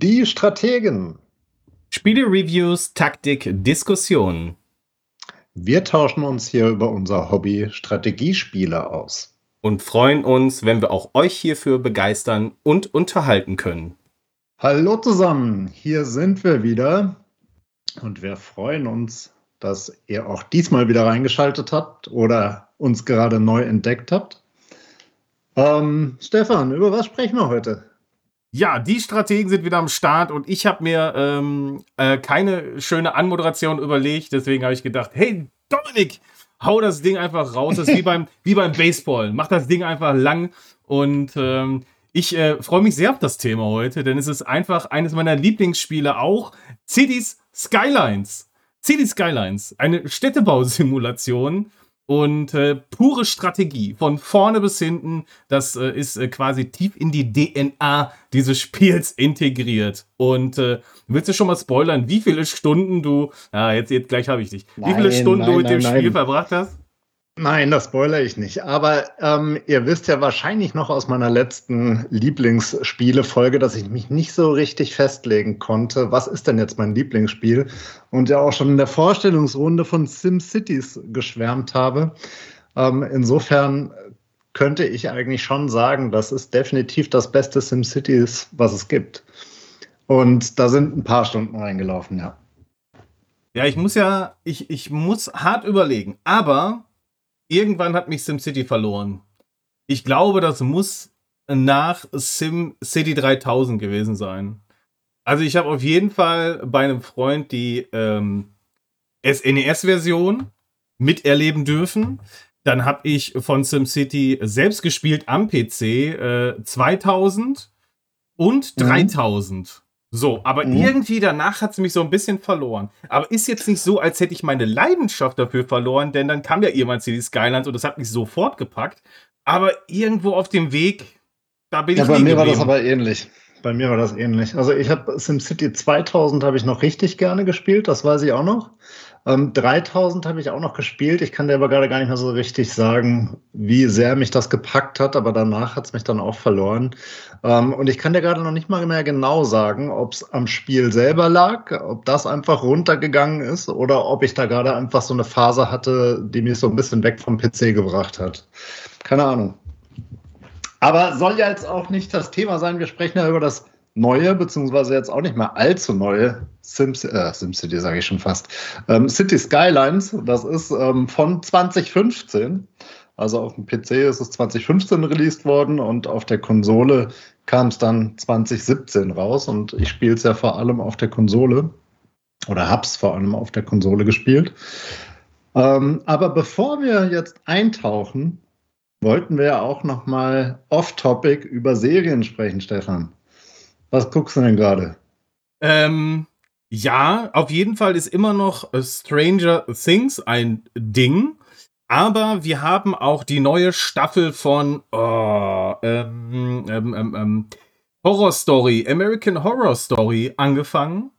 Die Strategen. Spiele-Reviews, Taktik, Diskussionen. Wir tauschen uns hier über unser Hobby Strategiespiele aus. Und freuen uns, wenn wir auch euch hierfür begeistern und unterhalten können. Hallo zusammen, hier sind wir wieder. Und wir freuen uns, dass ihr auch diesmal wieder reingeschaltet habt oder uns gerade neu entdeckt habt. Ähm, Stefan, über was sprechen wir heute? Ja, die Strategen sind wieder am Start und ich habe mir ähm, äh, keine schöne Anmoderation überlegt. Deswegen habe ich gedacht, hey Dominik, hau das Ding einfach raus. Das ist wie beim, wie beim Baseball. Mach das Ding einfach lang. Und ähm, ich äh, freue mich sehr auf das Thema heute, denn es ist einfach eines meiner Lieblingsspiele auch. Cities Skylines. Cities Skylines, eine Städtebausimulation und äh, pure Strategie von vorne bis hinten. Das äh, ist äh, quasi tief in die DNA dieses Spiels integriert. Und äh, willst du schon mal spoilern, wie viele Stunden du, ja, jetzt, jetzt gleich habe ich dich, nein, wie viele Stunden nein, du mit nein, dem Spiel verbracht hast? Nein, das spoilere ich nicht. Aber ähm, ihr wisst ja wahrscheinlich noch aus meiner letzten Lieblingsspiele-Folge, dass ich mich nicht so richtig festlegen konnte, was ist denn jetzt mein Lieblingsspiel? Und ja auch schon in der Vorstellungsrunde von SimCities geschwärmt habe. Ähm, insofern könnte ich eigentlich schon sagen, das ist definitiv das beste SimCities, was es gibt. Und da sind ein paar Stunden reingelaufen, ja. Ja, ich muss ja, ich, ich muss hart überlegen. Aber irgendwann hat mich SimCity verloren. Ich glaube, das muss nach SimCity 3000 gewesen sein. Also ich habe auf jeden Fall bei einem Freund die ähm, SNES-Version miterleben dürfen. Dann habe ich von SimCity selbst gespielt am PC äh, 2000 und 3000. Mhm. So, aber mhm. irgendwie danach hat es mich so ein bisschen verloren. Aber ist jetzt nicht so, als hätte ich meine Leidenschaft dafür verloren, denn dann kam ja jemand zu die Skylands und das hat mich sofort gepackt. Aber irgendwo auf dem Weg, da bin ja, ich. Ja, bei mir geblieben. war das aber ähnlich. Bei mir war das ähnlich. Also ich habe SimCity 2000 habe ich noch richtig gerne gespielt, das weiß ich auch noch. Ähm, 3000 habe ich auch noch gespielt. Ich kann dir aber gerade gar nicht mehr so richtig sagen, wie sehr mich das gepackt hat, aber danach hat es mich dann auch verloren. Ähm, und ich kann dir gerade noch nicht mal mehr genau sagen, ob es am Spiel selber lag, ob das einfach runtergegangen ist oder ob ich da gerade einfach so eine Phase hatte, die mich so ein bisschen weg vom PC gebracht hat. Keine Ahnung. Aber soll ja jetzt auch nicht das Thema sein. Wir sprechen ja über das neue, beziehungsweise jetzt auch nicht mehr allzu neue Sims, äh, SimCity, sage ich schon fast. Ähm, City Skylines, das ist ähm, von 2015. Also auf dem PC ist es 2015 released worden und auf der Konsole kam es dann 2017 raus. Und ich spiele es ja vor allem auf der Konsole oder hab's vor allem auf der Konsole gespielt. Ähm, aber bevor wir jetzt eintauchen, wollten wir ja auch noch mal off-topic über Serien sprechen, Stefan. Was guckst du denn gerade? Ähm, ja, auf jeden Fall ist immer noch Stranger Things ein Ding. Aber wir haben auch die neue Staffel von oh, ähm, ähm, ähm, ähm, Horror Story, American Horror Story angefangen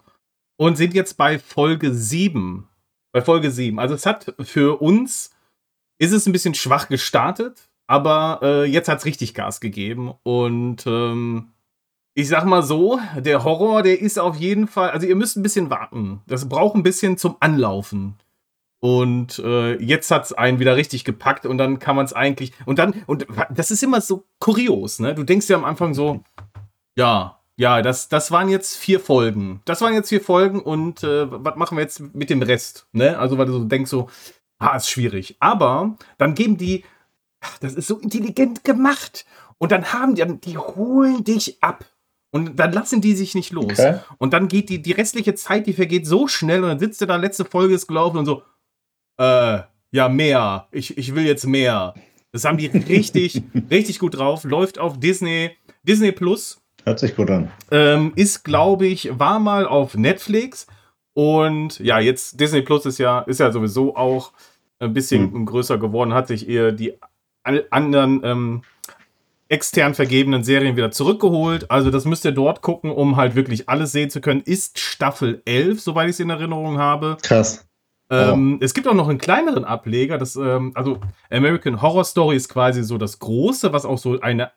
und sind jetzt bei Folge 7. Bei Folge 7. Also es hat für uns, ist es ein bisschen schwach gestartet, aber äh, jetzt hat es richtig Gas gegeben und ähm, ich sag mal so, der Horror, der ist auf jeden Fall, also ihr müsst ein bisschen warten. Das braucht ein bisschen zum Anlaufen. Und äh, jetzt hat es einen wieder richtig gepackt und dann kann man es eigentlich. Und dann, und das ist immer so kurios, ne? Du denkst ja am Anfang so, ja, ja, das, das waren jetzt vier Folgen. Das waren jetzt vier Folgen und äh, was machen wir jetzt mit dem Rest? Ne? Also, weil du so denkst, so, ah, ist schwierig. Aber dann geben die, ach, das ist so intelligent gemacht. Und dann haben die, die holen dich ab. Und dann lassen die sich nicht los. Okay. Und dann geht die, die restliche Zeit, die vergeht so schnell und dann sitzt er da, letzte Folge ist gelaufen und so, äh, ja, mehr. Ich, ich will jetzt mehr. Das haben die richtig, richtig gut drauf. Läuft auf Disney, Disney Plus. Hört sich gut an. Ähm, ist, glaube ich, war mal auf Netflix. Und ja, jetzt Disney Plus ist ja, ist ja sowieso auch ein bisschen hm. größer geworden, hat sich eher die anderen ähm, extern vergebenen Serien wieder zurückgeholt. Also das müsst ihr dort gucken, um halt wirklich alles sehen zu können. Ist Staffel 11, soweit ich es in Erinnerung habe. Krass. Ähm, Es gibt auch noch einen kleineren Ableger. Das, ähm, also American Horror Story ist quasi so das Große, was auch so eine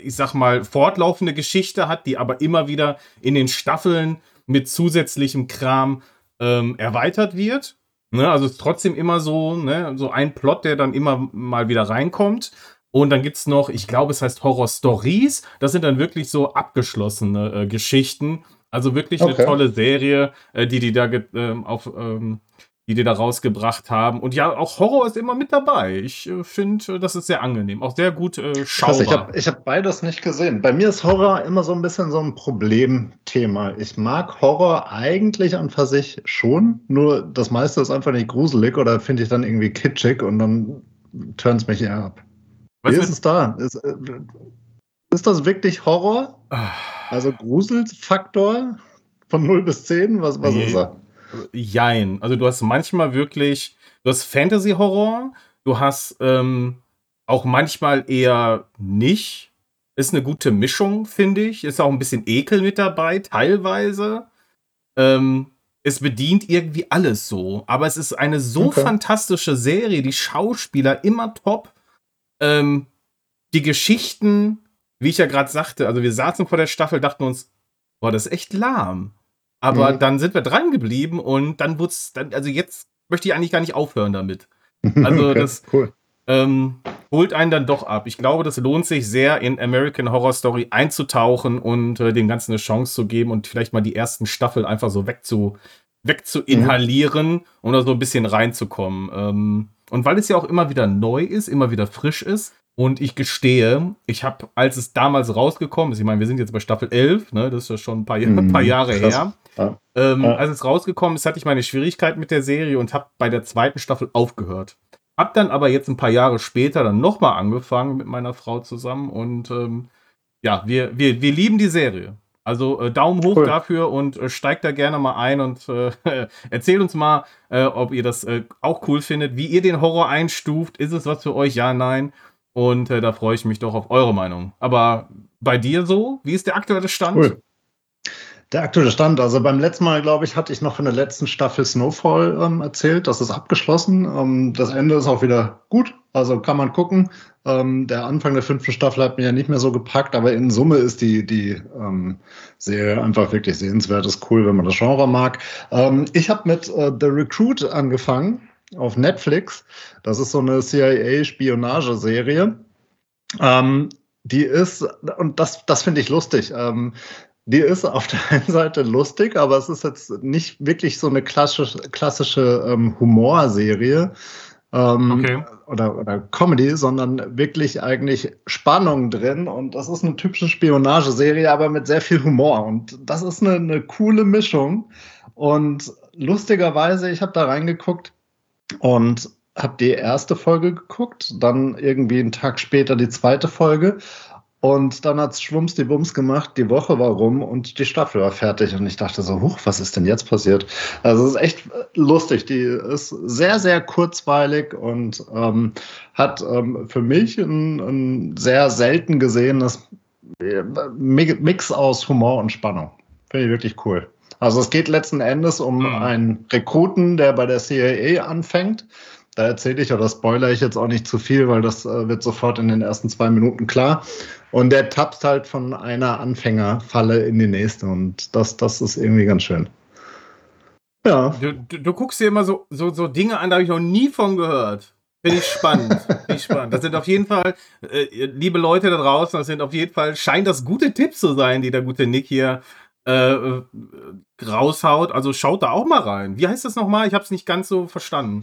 ich sag mal, fortlaufende Geschichte hat, die aber immer wieder in den Staffeln mit zusätzlichem Kram ähm, erweitert wird. Ne, also es ist trotzdem immer so, ne, so ein Plot, der dann immer mal wieder reinkommt. Und dann gibt's noch, ich glaube, es heißt Horror Stories. Das sind dann wirklich so abgeschlossene äh, Geschichten. Also wirklich okay. eine tolle Serie, äh, die die da äh, auf ähm, die die da rausgebracht haben. Und ja, auch Horror ist immer mit dabei. Ich äh, finde, äh, das ist sehr angenehm. Auch sehr gut äh, schaubar. ich habe hab beides nicht gesehen. Bei mir ist Horror immer so ein bisschen so ein Problemthema. Ich mag Horror eigentlich an für sich schon, nur das meiste ist einfach nicht gruselig oder finde ich dann irgendwie kitschig und dann turnt es mich eher ab. Was Wie ist es da? Ist, äh, ist das wirklich Horror? Ah. Also Gruselfaktor von 0 bis 10? Was, was nee. ist er? Jein. Also du hast manchmal wirklich, du hast Fantasy-Horror, du hast ähm, auch manchmal eher nicht. Ist eine gute Mischung, finde ich. Ist auch ein bisschen Ekel mit dabei, teilweise. Ähm, es bedient irgendwie alles so. Aber es ist eine so okay. fantastische Serie, die Schauspieler immer top. Ähm, die Geschichten, wie ich ja gerade sagte, also wir saßen vor der Staffel, dachten uns, boah, das ist echt lahm. Aber mhm. dann sind wir dran geblieben und dann wurde es, also jetzt möchte ich eigentlich gar nicht aufhören damit. Also okay, das cool. ähm, holt einen dann doch ab. Ich glaube, das lohnt sich sehr, in American Horror Story einzutauchen und äh, dem Ganzen eine Chance zu geben und vielleicht mal die ersten Staffeln einfach so wegzu, wegzuinhalieren mhm. und da so ein bisschen reinzukommen. Ähm, und weil es ja auch immer wieder neu ist, immer wieder frisch ist, und ich gestehe, ich habe, als es damals rausgekommen ist, ich meine, wir sind jetzt bei Staffel 11, ne, das ist ja schon ein paar, mm, paar Jahre krass. her. Ja. Ähm, ja. Als es rausgekommen ist, hatte ich meine Schwierigkeit mit der Serie und habe bei der zweiten Staffel aufgehört. Hab dann aber jetzt ein paar Jahre später dann nochmal angefangen mit meiner Frau zusammen und ähm, ja, wir, wir, wir lieben die Serie. Also äh, Daumen hoch cool. dafür und äh, steigt da gerne mal ein und äh, erzählt uns mal, äh, ob ihr das äh, auch cool findet, wie ihr den Horror einstuft. Ist es was für euch? Ja, nein. Und äh, da freue ich mich doch auf eure Meinung. Aber bei dir so, wie ist der aktuelle Stand? Cool. Der aktuelle Stand, also beim letzten Mal, glaube ich, hatte ich noch von der letzten Staffel Snowfall ähm, erzählt. Das ist abgeschlossen. Ähm, das Ende ist auch wieder gut, also kann man gucken. Ähm, der Anfang der fünften Staffel hat mich ja nicht mehr so gepackt, aber in Summe ist die, die ähm, Serie einfach wirklich sehenswert. Ist cool, wenn man das Genre mag. Ähm, ich habe mit äh, The Recruit angefangen auf Netflix. Das ist so eine CIA-Spionageserie. Ähm, die ist, und das, das finde ich lustig. Ähm, die ist auf der einen Seite lustig, aber es ist jetzt nicht wirklich so eine klassische, klassische ähm, Humorserie ähm, okay. oder, oder Comedy, sondern wirklich eigentlich Spannung drin. Und das ist eine typische Spionageserie, aber mit sehr viel Humor. Und das ist eine, eine coole Mischung. Und lustigerweise, ich habe da reingeguckt, und habe die erste Folge geguckt, dann irgendwie einen Tag später die zweite Folge und dann hat's Schwumms die Bums gemacht, die Woche war rum und die Staffel war fertig und ich dachte so, huch, was ist denn jetzt passiert? Also es ist echt lustig, die ist sehr, sehr kurzweilig und ähm, hat ähm, für mich ein, ein sehr selten gesehenes Mix aus Humor und Spannung. Finde ich wirklich cool. Also es geht letzten Endes um mhm. einen Rekruten, der bei der CIA anfängt. Da erzähle ich oder spoiler ich jetzt auch nicht zu viel, weil das äh, wird sofort in den ersten zwei Minuten klar. Und der tapst halt von einer Anfängerfalle in die nächste und das, das ist irgendwie ganz schön. Ja. Du, du, du guckst dir immer so, so, so Dinge an, da habe ich noch nie von gehört. Finde ich spannend. Finde ich spannend. Das sind auf jeden Fall, äh, liebe Leute da draußen, das sind auf jeden Fall, scheint das gute Tipps zu sein, die der gute Nick hier äh, raushaut. Also schaut da auch mal rein. Wie heißt das nochmal? Ich habe es nicht ganz so verstanden.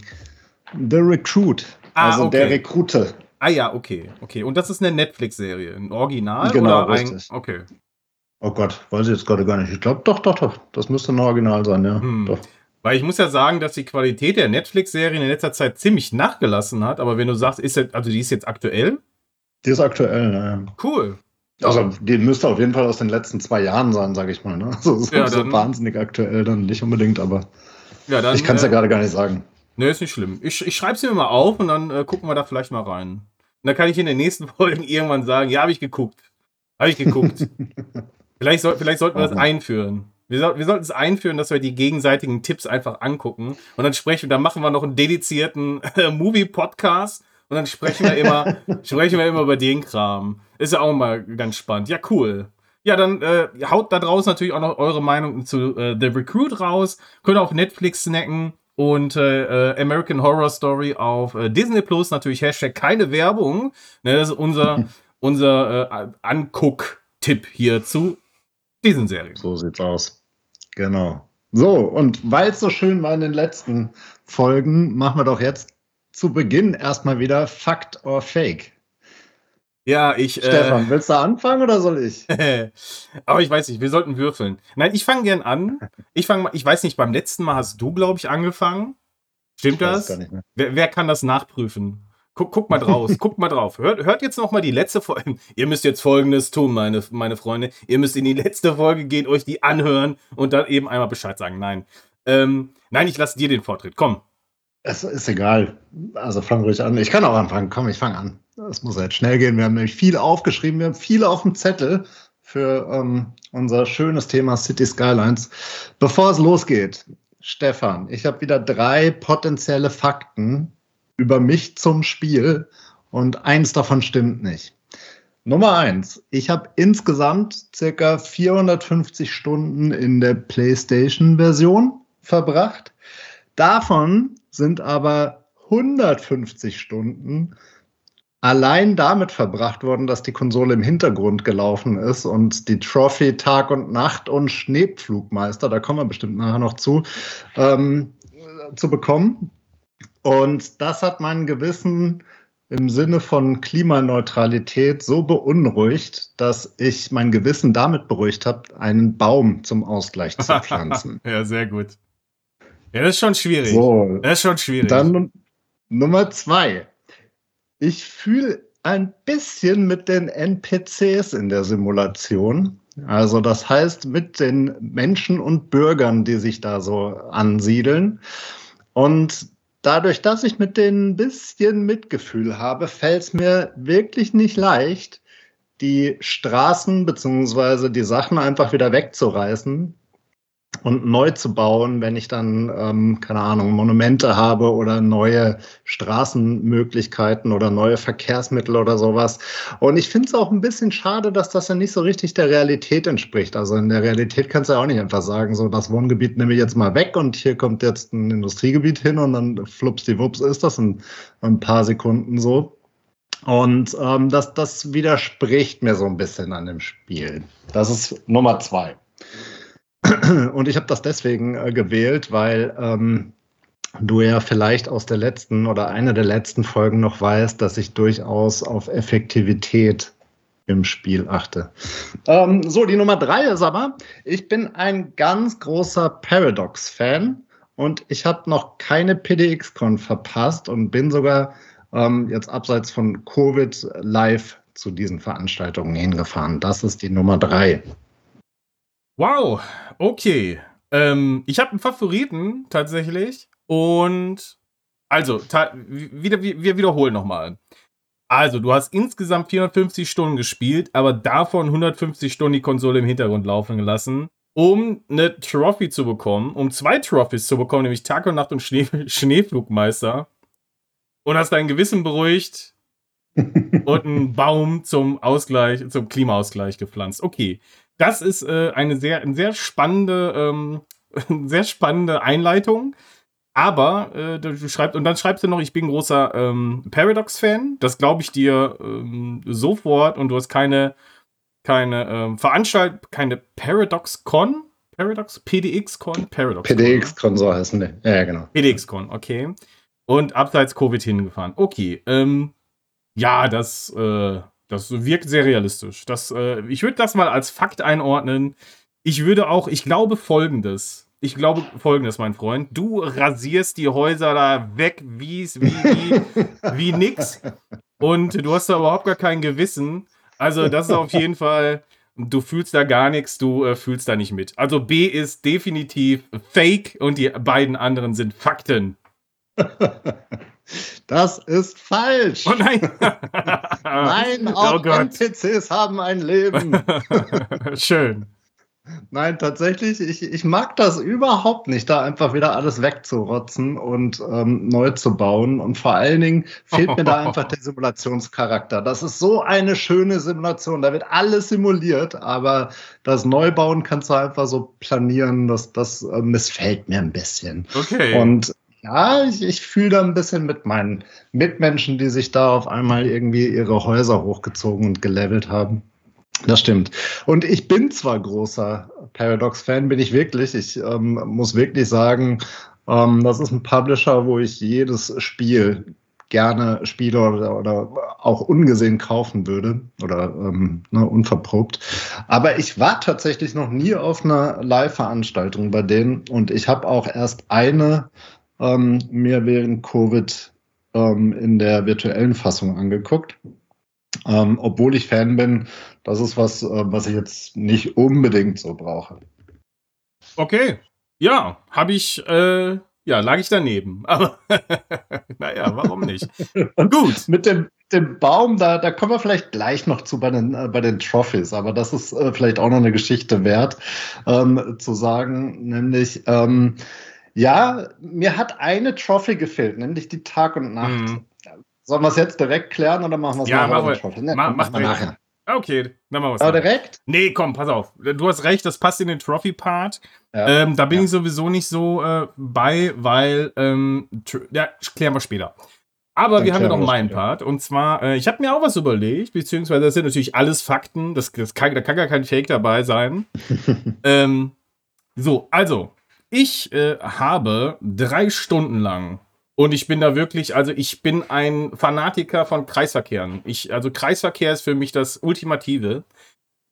The Recruit. Ah, also okay. der Rekrute. Ah ja, okay, okay. Und das ist eine Netflix-Serie, ein Original genau, oder richtig. ein? Okay. Oh Gott, weiß ich jetzt gerade gar nicht. Ich glaube, doch, doch, doch. Das müsste ein Original sein, ja. Hm. Doch. Weil ich muss ja sagen, dass die Qualität der Netflix-Serien in letzter Zeit ziemlich nachgelassen hat. Aber wenn du sagst, ist jetzt, also die ist jetzt aktuell? Die ist aktuell, ja. Cool. Also, die müsste auf jeden Fall aus den letzten zwei Jahren sein, sage ich mal. Ne? Also, so, ja, so wahnsinnig aktuell dann nicht unbedingt, aber ja, dann, ich kann es ja äh, gerade gar nicht sagen. Ne, ist nicht schlimm. Ich, ich schreibe es mir mal auf und dann äh, gucken wir da vielleicht mal rein. Und dann kann ich in den nächsten Folgen irgendwann sagen, ja, habe ich geguckt. Habe ich geguckt. vielleicht, soll, vielleicht sollten wir das einführen. Wir, soll, wir sollten es einführen, dass wir die gegenseitigen Tipps einfach angucken und dann sprechen, dann machen wir noch einen dedizierten äh, Movie-Podcast und dann sprechen wir immer, sprechen wir immer über den Kram. Ist ja auch mal ganz spannend. Ja, cool. Ja, dann äh, haut da draußen natürlich auch noch eure Meinung zu äh, The Recruit raus. Könnt auch Netflix snacken und äh, äh, American Horror Story auf äh, Disney Plus. Natürlich Hashtag keine Werbung. Ne, das ist unser, unser äh, Anguck-Tipp hier zu diesen Serien. So sieht's aus. Genau. So, und weil es so schön war in den letzten Folgen, machen wir doch jetzt zu Beginn erstmal wieder Fakt or Fake. Ja, ich. Äh, Stefan, äh, willst du anfangen oder soll ich? Aber ich weiß nicht, wir sollten würfeln. Nein, ich fange gern an. Ich fange mal, ich weiß nicht, beim letzten Mal hast du, glaube ich, angefangen. Stimmt das? Wer, wer, kann das nachprüfen? Guck, guck mal draus, guck mal drauf. Hört, hört jetzt noch mal die letzte Folge. Ihr müsst jetzt Folgendes tun, meine, meine Freunde. Ihr müsst in die letzte Folge gehen, euch die anhören und dann eben einmal Bescheid sagen. Nein. Ähm, nein, ich lasse dir den Vortritt. Komm. Es ist egal. Also fang ruhig an. Ich kann auch anfangen. Komm, ich fange an. Das muss jetzt schnell gehen. Wir haben nämlich viel aufgeschrieben. Wir haben viele auf dem Zettel für ähm, unser schönes Thema City Skylines. Bevor es losgeht, Stefan, ich habe wieder drei potenzielle Fakten über mich zum Spiel und eins davon stimmt nicht. Nummer eins, ich habe insgesamt circa 450 Stunden in der PlayStation-Version verbracht. Davon sind aber 150 Stunden allein damit verbracht worden, dass die Konsole im Hintergrund gelaufen ist und die Trophy Tag und Nacht und Schneepflugmeister, da kommen wir bestimmt nachher noch zu, ähm, zu bekommen. Und das hat meinen Gewissen im Sinne von Klimaneutralität so beunruhigt, dass ich mein Gewissen damit beruhigt habe, einen Baum zum Ausgleich zu pflanzen. ja, sehr gut. Ja, das ist schon schwierig. So, das ist schon schwierig. Dann Nummer zwei ich fühle ein bisschen mit den NPCs in der Simulation. Also das heißt mit den Menschen und Bürgern, die sich da so ansiedeln. Und dadurch, dass ich mit denen ein bisschen Mitgefühl habe, fällt es mir wirklich nicht leicht, die Straßen beziehungsweise die Sachen einfach wieder wegzureißen, und neu zu bauen, wenn ich dann, ähm, keine Ahnung, Monumente habe oder neue Straßenmöglichkeiten oder neue Verkehrsmittel oder sowas. Und ich finde es auch ein bisschen schade, dass das ja nicht so richtig der Realität entspricht. Also in der Realität kannst du ja auch nicht einfach sagen, so das Wohngebiet nehme ich jetzt mal weg und hier kommt jetzt ein Industriegebiet hin und dann flupsdiwups ist das in, in ein paar Sekunden so. Und ähm, das, das widerspricht mir so ein bisschen an dem Spiel. Das ist Nummer zwei. Und ich habe das deswegen äh, gewählt, weil ähm, du ja vielleicht aus der letzten oder einer der letzten Folgen noch weißt, dass ich durchaus auf Effektivität im Spiel achte. Ähm, so, die Nummer drei ist aber, ich bin ein ganz großer Paradox-Fan und ich habe noch keine PDX-Con verpasst und bin sogar ähm, jetzt abseits von Covid live zu diesen Veranstaltungen hingefahren. Das ist die Nummer drei. Wow, okay. Ähm, ich habe einen Favoriten tatsächlich. Und also, wieder, wir wiederholen nochmal. Also, du hast insgesamt 450 Stunden gespielt, aber davon 150 Stunden die Konsole im Hintergrund laufen gelassen, um eine Trophy zu bekommen, um zwei Trophys zu bekommen, nämlich Tag und Nacht und Schnee Schneeflugmeister. Und hast dein Gewissen beruhigt und einen Baum zum Ausgleich, zum Klimaausgleich gepflanzt. Okay das ist äh, eine sehr, eine sehr spannende, ähm, sehr spannende Einleitung. Aber äh, du schreibst, und dann schreibst du noch, ich bin großer ähm, Paradox-Fan. Das glaube ich dir ähm, sofort. Und du hast keine, keine ähm, Veranstaltung, keine Paradox-Con. Paradox? PDX-Con? Paradox. PDX-Con, so heißen die. Ja, genau. PDX-Con, okay. Und abseits Covid hingefahren. Okay. Ähm, ja, das, äh, das wirkt sehr realistisch. Das, äh, ich würde das mal als Fakt einordnen. Ich würde auch, ich glaube folgendes. Ich glaube folgendes, mein Freund. Du rasierst die Häuser da weg wie, wie, wie, wie nix. Und du hast da überhaupt gar kein Gewissen. Also, das ist auf jeden Fall, du fühlst da gar nichts, du äh, fühlst da nicht mit. Also, B ist definitiv Fake und die beiden anderen sind Fakten. Das ist falsch. Oh nein. nein, auch oh NPCs haben ein Leben. Schön. Nein, tatsächlich, ich, ich mag das überhaupt nicht, da einfach wieder alles wegzurotzen und ähm, neu zu bauen. Und vor allen Dingen fehlt mir da einfach der Simulationscharakter. Das ist so eine schöne Simulation. Da wird alles simuliert, aber das Neubauen kannst du einfach so planieren. Das, das äh, missfällt mir ein bisschen. Okay. Und ja, ich, ich fühle da ein bisschen mit meinen Mitmenschen, die sich da auf einmal irgendwie ihre Häuser hochgezogen und gelevelt haben. Das stimmt. Und ich bin zwar großer Paradox-Fan, bin ich wirklich. Ich ähm, muss wirklich sagen, ähm, das ist ein Publisher, wo ich jedes Spiel gerne spiele oder, oder auch ungesehen kaufen würde oder ähm, ne, unverprobt. Aber ich war tatsächlich noch nie auf einer Live-Veranstaltung bei denen und ich habe auch erst eine ähm, mir während Covid ähm, in der virtuellen Fassung angeguckt. Ähm, obwohl ich Fan bin, das ist was, äh, was ich jetzt nicht unbedingt so brauche. Okay. Ja, habe ich, äh, ja, lag ich daneben. Aber naja, warum nicht? Gut. Mit dem, dem Baum, da, da kommen wir vielleicht gleich noch zu bei den, äh, bei den Trophies, aber das ist äh, vielleicht auch noch eine Geschichte wert, ähm, zu sagen, nämlich, ähm, ja, mir hat eine Trophy gefehlt, nämlich die Tag und Nacht. Mhm. Sollen wir es jetzt direkt klären oder machen wir es ja, nachher? Mach, ne, mach, mach, nachher. Okay, dann machen wir es. Aber direkt? Nee, komm, pass auf. Du hast recht, das passt in den Trophy-Part. Ja. Ähm, da bin ja. ich sowieso nicht so äh, bei, weil, ähm, ja, klären wir später. Aber dann wir haben ja noch meinen Part. Und zwar, äh, ich habe mir auch was überlegt, beziehungsweise das sind natürlich alles Fakten. Das, das kann, da kann gar kein Fake dabei sein. ähm, so, also, ich äh, habe drei Stunden lang und ich bin da wirklich, also ich bin ein Fanatiker von Kreisverkehren. Ich, also Kreisverkehr ist für mich das Ultimative.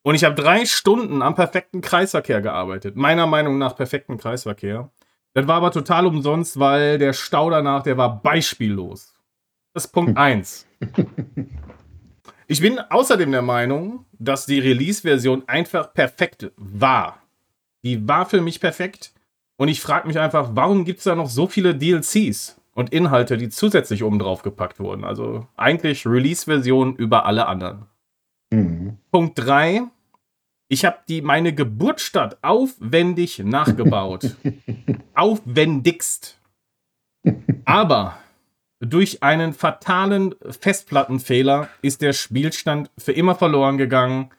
Und ich habe drei Stunden am perfekten Kreisverkehr gearbeitet. Meiner Meinung nach perfekten Kreisverkehr. Das war aber total umsonst, weil der Stau danach, der war beispiellos. Das ist Punkt 1. Ich bin außerdem der Meinung, dass die Release-Version einfach perfekt war. Die war für mich perfekt. Und ich frage mich einfach, warum gibt es da noch so viele DLCs? und Inhalte, die zusätzlich oben drauf gepackt wurden. Also eigentlich Release-Version über alle anderen. Mhm. Punkt 3. Ich habe die meine Geburtsstadt aufwendig nachgebaut. Aufwendigst. Aber durch einen fatalen Festplattenfehler ist der Spielstand für immer verloren gegangen.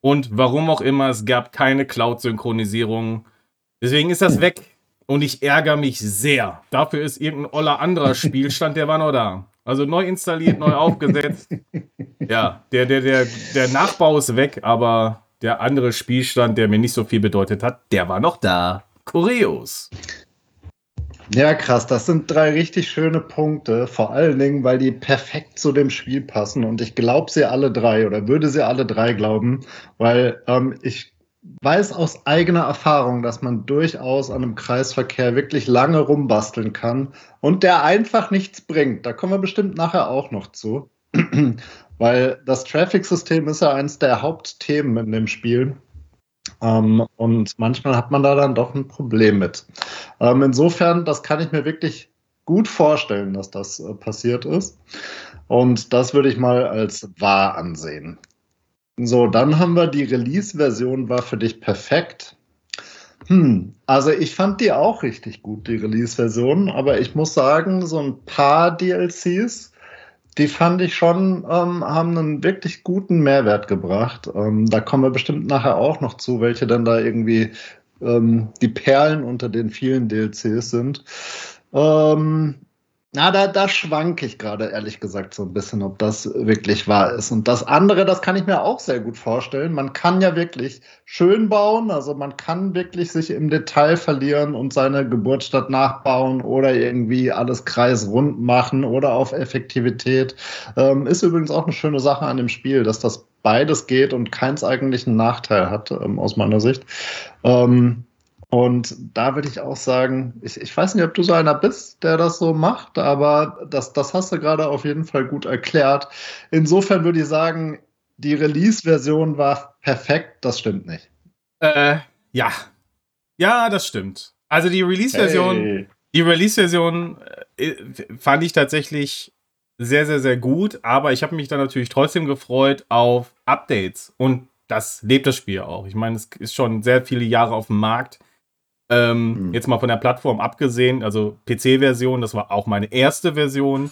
Und warum auch immer, es gab keine Cloud-Synchronisierung. Deswegen ist das weg. Und ich ärgere mich sehr. Dafür ist irgendein oller anderer Spielstand, der war noch da. Also neu installiert, neu aufgesetzt. Ja, der, der, der, der Nachbau ist weg, aber der andere Spielstand, der mir nicht so viel bedeutet hat, der war noch da. Kurios. Ja, krass. Das sind drei richtig schöne Punkte. Vor allen Dingen, weil die perfekt zu dem Spiel passen. Und ich glaube sie alle drei oder würde sie alle drei glauben, weil ähm, ich weiß aus eigener Erfahrung, dass man durchaus an einem Kreisverkehr wirklich lange rumbasteln kann und der einfach nichts bringt. Da kommen wir bestimmt nachher auch noch zu. Weil das Traffic-System ist ja eines der Hauptthemen in dem Spiel. Ähm, und manchmal hat man da dann doch ein Problem mit. Ähm, insofern, das kann ich mir wirklich gut vorstellen, dass das äh, passiert ist. Und das würde ich mal als wahr ansehen. So, dann haben wir die Release-Version, war für dich perfekt. Hm, also ich fand die auch richtig gut, die Release-Version, aber ich muss sagen, so ein paar DLCs, die fand ich schon, ähm, haben einen wirklich guten Mehrwert gebracht. Ähm, da kommen wir bestimmt nachher auch noch zu, welche dann da irgendwie ähm, die Perlen unter den vielen DLCs sind. Ähm, na, da, da schwank ich gerade ehrlich gesagt so ein bisschen, ob das wirklich wahr ist. Und das andere, das kann ich mir auch sehr gut vorstellen. Man kann ja wirklich schön bauen, also man kann wirklich sich im Detail verlieren und seine Geburtsstadt nachbauen oder irgendwie alles kreisrund machen oder auf Effektivität. Ähm, ist übrigens auch eine schöne Sache an dem Spiel, dass das beides geht und keins eigentlich einen Nachteil hat, ähm, aus meiner Sicht. Ähm, und da würde ich auch sagen, ich, ich weiß nicht, ob du so einer bist, der das so macht, aber das, das hast du gerade auf jeden Fall gut erklärt. Insofern würde ich sagen, die Release-Version war perfekt, das stimmt nicht. Äh, ja. Ja, das stimmt. Also die Release-Version, hey. die Release-Version äh, fand ich tatsächlich sehr, sehr, sehr gut, aber ich habe mich dann natürlich trotzdem gefreut auf Updates. Und das lebt das Spiel auch. Ich meine, es ist schon sehr viele Jahre auf dem Markt. Ähm, mhm. Jetzt mal von der Plattform abgesehen, also PC-Version, das war auch meine erste Version.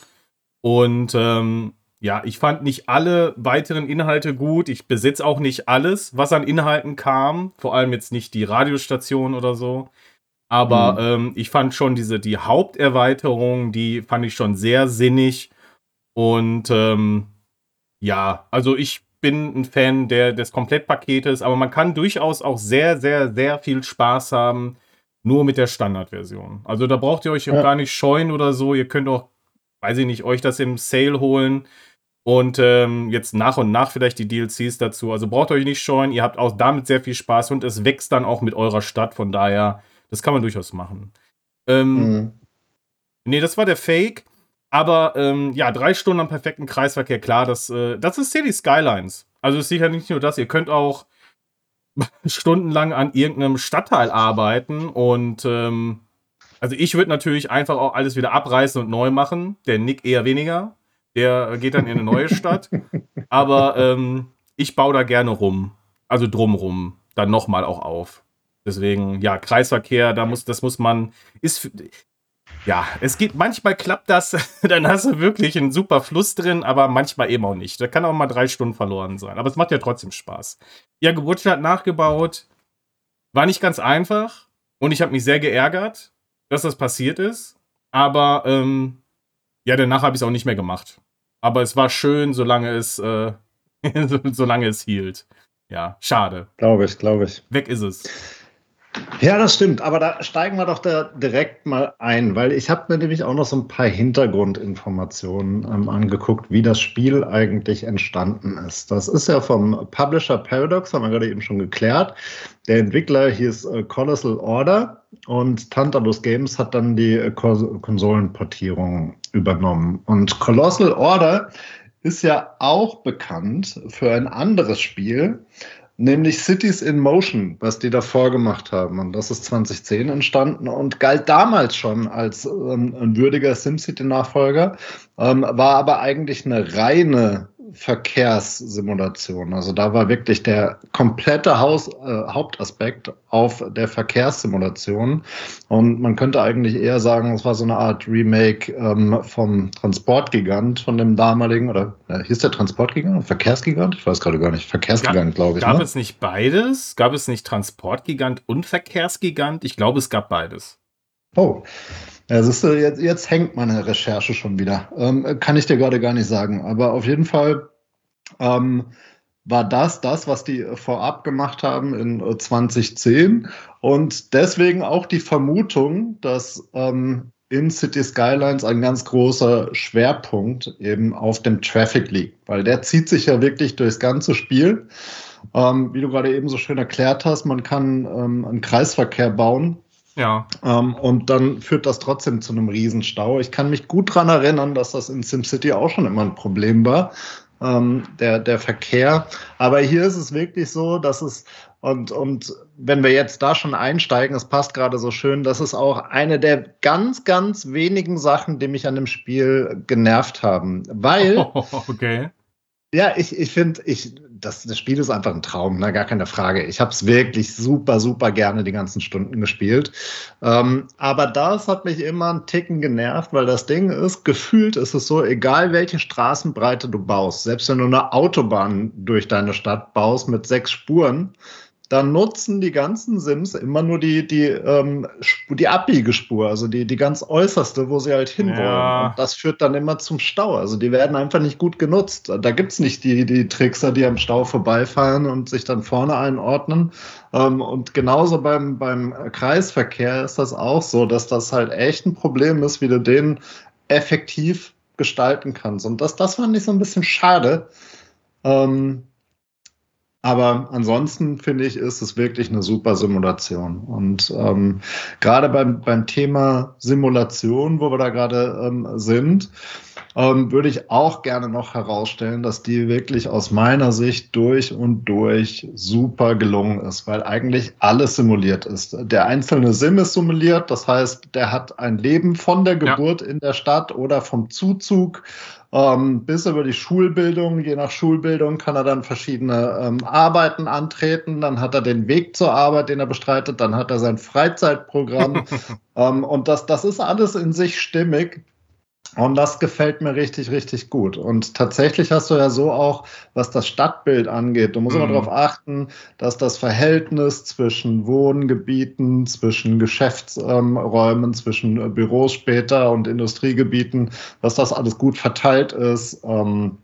Und ähm, ja, ich fand nicht alle weiteren Inhalte gut. Ich besitze auch nicht alles, was an Inhalten kam. Vor allem jetzt nicht die Radiostation oder so. Aber mhm. ähm, ich fand schon diese, die Haupterweiterung, die fand ich schon sehr sinnig. Und ähm, ja, also ich bin ein Fan der, des Komplettpaketes, aber man kann durchaus auch sehr, sehr, sehr viel Spaß haben, nur mit der Standardversion. Also da braucht ihr euch ja. gar nicht scheuen oder so. Ihr könnt auch, weiß ich nicht, euch das im Sale holen und ähm, jetzt nach und nach vielleicht die DLCs dazu. Also braucht euch nicht scheuen. Ihr habt auch damit sehr viel Spaß und es wächst dann auch mit eurer Stadt. Von daher, das kann man durchaus machen. Ähm, mhm. Nee, das war der Fake. Aber ähm, ja, drei Stunden am perfekten Kreisverkehr, klar, das, äh, das ist City Skylines. Also ist sicher nicht nur das, ihr könnt auch stundenlang an irgendeinem Stadtteil arbeiten und ähm, also ich würde natürlich einfach auch alles wieder abreißen und neu machen. Der Nick eher weniger. Der geht dann in eine neue Stadt. Aber ähm, ich baue da gerne rum. Also drumrum. Dann nochmal auch auf. Deswegen, ja, Kreisverkehr, da muss, das muss man, ist, ja, es geht, manchmal klappt das, dann hast du wirklich einen super Fluss drin, aber manchmal eben auch nicht. Da kann auch mal drei Stunden verloren sein. Aber es macht ja trotzdem Spaß. Ja, Geburtsstadt nachgebaut. War nicht ganz einfach. Und ich habe mich sehr geärgert, dass das passiert ist. Aber ähm, ja, danach habe ich es auch nicht mehr gemacht. Aber es war schön, solange es, äh, solange es hielt. Ja, schade. Glaube ich, glaube ich. Weg ist es. Ja, das stimmt, aber da steigen wir doch da direkt mal ein, weil ich habe mir nämlich auch noch so ein paar Hintergrundinformationen ähm, angeguckt, wie das Spiel eigentlich entstanden ist. Das ist ja vom Publisher Paradox, haben wir gerade eben schon geklärt. Der Entwickler hieß äh, Colossal Order und Tantalus Games hat dann die äh, Konsolenportierung übernommen. Und Colossal Order ist ja auch bekannt für ein anderes Spiel, nämlich Cities in Motion, was die davor gemacht haben. Und das ist 2010 entstanden und galt damals schon als ähm, ein würdiger SimCity-Nachfolger, ähm, war aber eigentlich eine reine Verkehrssimulation. Also da war wirklich der komplette Haus, äh, Hauptaspekt auf der Verkehrssimulation. Und man könnte eigentlich eher sagen, es war so eine Art Remake ähm, vom Transportgigant, von dem damaligen, oder äh, hieß der Transportgigant? Verkehrsgigant? Ich weiß gerade gar nicht. Verkehrsgigant, glaube ich. Gab ne? es nicht beides? Gab es nicht Transportgigant und Verkehrsgigant? Ich glaube, es gab beides. Oh, ja, siehst du, jetzt, jetzt hängt meine Recherche schon wieder. Ähm, kann ich dir gerade gar nicht sagen. Aber auf jeden Fall ähm, war das das, was die vorab gemacht haben in 2010. Äh, Und deswegen auch die Vermutung, dass ähm, in City Skylines ein ganz großer Schwerpunkt eben auf dem Traffic liegt. Weil der zieht sich ja wirklich durchs ganze Spiel. Ähm, wie du gerade eben so schön erklärt hast, man kann ähm, einen Kreisverkehr bauen ja. Ähm, und dann führt das trotzdem zu einem Riesenstau. Ich kann mich gut daran erinnern, dass das in SimCity auch schon immer ein Problem war, ähm, der, der Verkehr. Aber hier ist es wirklich so, dass es, und, und wenn wir jetzt da schon einsteigen, es passt gerade so schön, das ist auch eine der ganz, ganz wenigen Sachen, die mich an dem Spiel genervt haben. Weil. Oh, okay. Ja, ich, ich finde, ich, das, das Spiel ist einfach ein Traum, ne? gar keine Frage. Ich habe es wirklich super, super gerne die ganzen Stunden gespielt. Ähm, aber das hat mich immer einen Ticken genervt, weil das Ding ist, gefühlt ist es so, egal welche Straßenbreite du baust, selbst wenn du eine Autobahn durch deine Stadt baust mit sechs Spuren, dann nutzen die ganzen Sims immer nur die, die, ähm, die Abbiegespur, also die, die ganz äußerste, wo sie halt hinwollen. Ja. Und das führt dann immer zum Stau. Also die werden einfach nicht gut genutzt. Da gibt's nicht die, die Trickser, die am Stau vorbeifahren und sich dann vorne einordnen. Ähm, und genauso beim, beim Kreisverkehr ist das auch so, dass das halt echt ein Problem ist, wie du den effektiv gestalten kannst. Und das, das fand ich so ein bisschen schade. Ähm, aber ansonsten finde ich, ist es wirklich eine super Simulation. Und ähm, gerade beim, beim Thema Simulation, wo wir da gerade ähm, sind, ähm, würde ich auch gerne noch herausstellen, dass die wirklich aus meiner Sicht durch und durch super gelungen ist, weil eigentlich alles simuliert ist. Der einzelne Sim ist simuliert, das heißt, der hat ein Leben von der Geburt ja. in der Stadt oder vom Zuzug ähm, bis über die Schulbildung. Je nach Schulbildung kann er dann verschiedene ähm, Arbeiten antreten. Dann hat er den Weg zur Arbeit, den er bestreitet. Dann hat er sein Freizeitprogramm. ähm, und das, das ist alles in sich stimmig. Und das gefällt mir richtig, richtig gut. Und tatsächlich hast du ja so auch, was das Stadtbild angeht, du musst mhm. immer darauf achten, dass das Verhältnis zwischen Wohngebieten, zwischen Geschäftsräumen, zwischen Büros später und Industriegebieten, dass das alles gut verteilt ist. Ähm,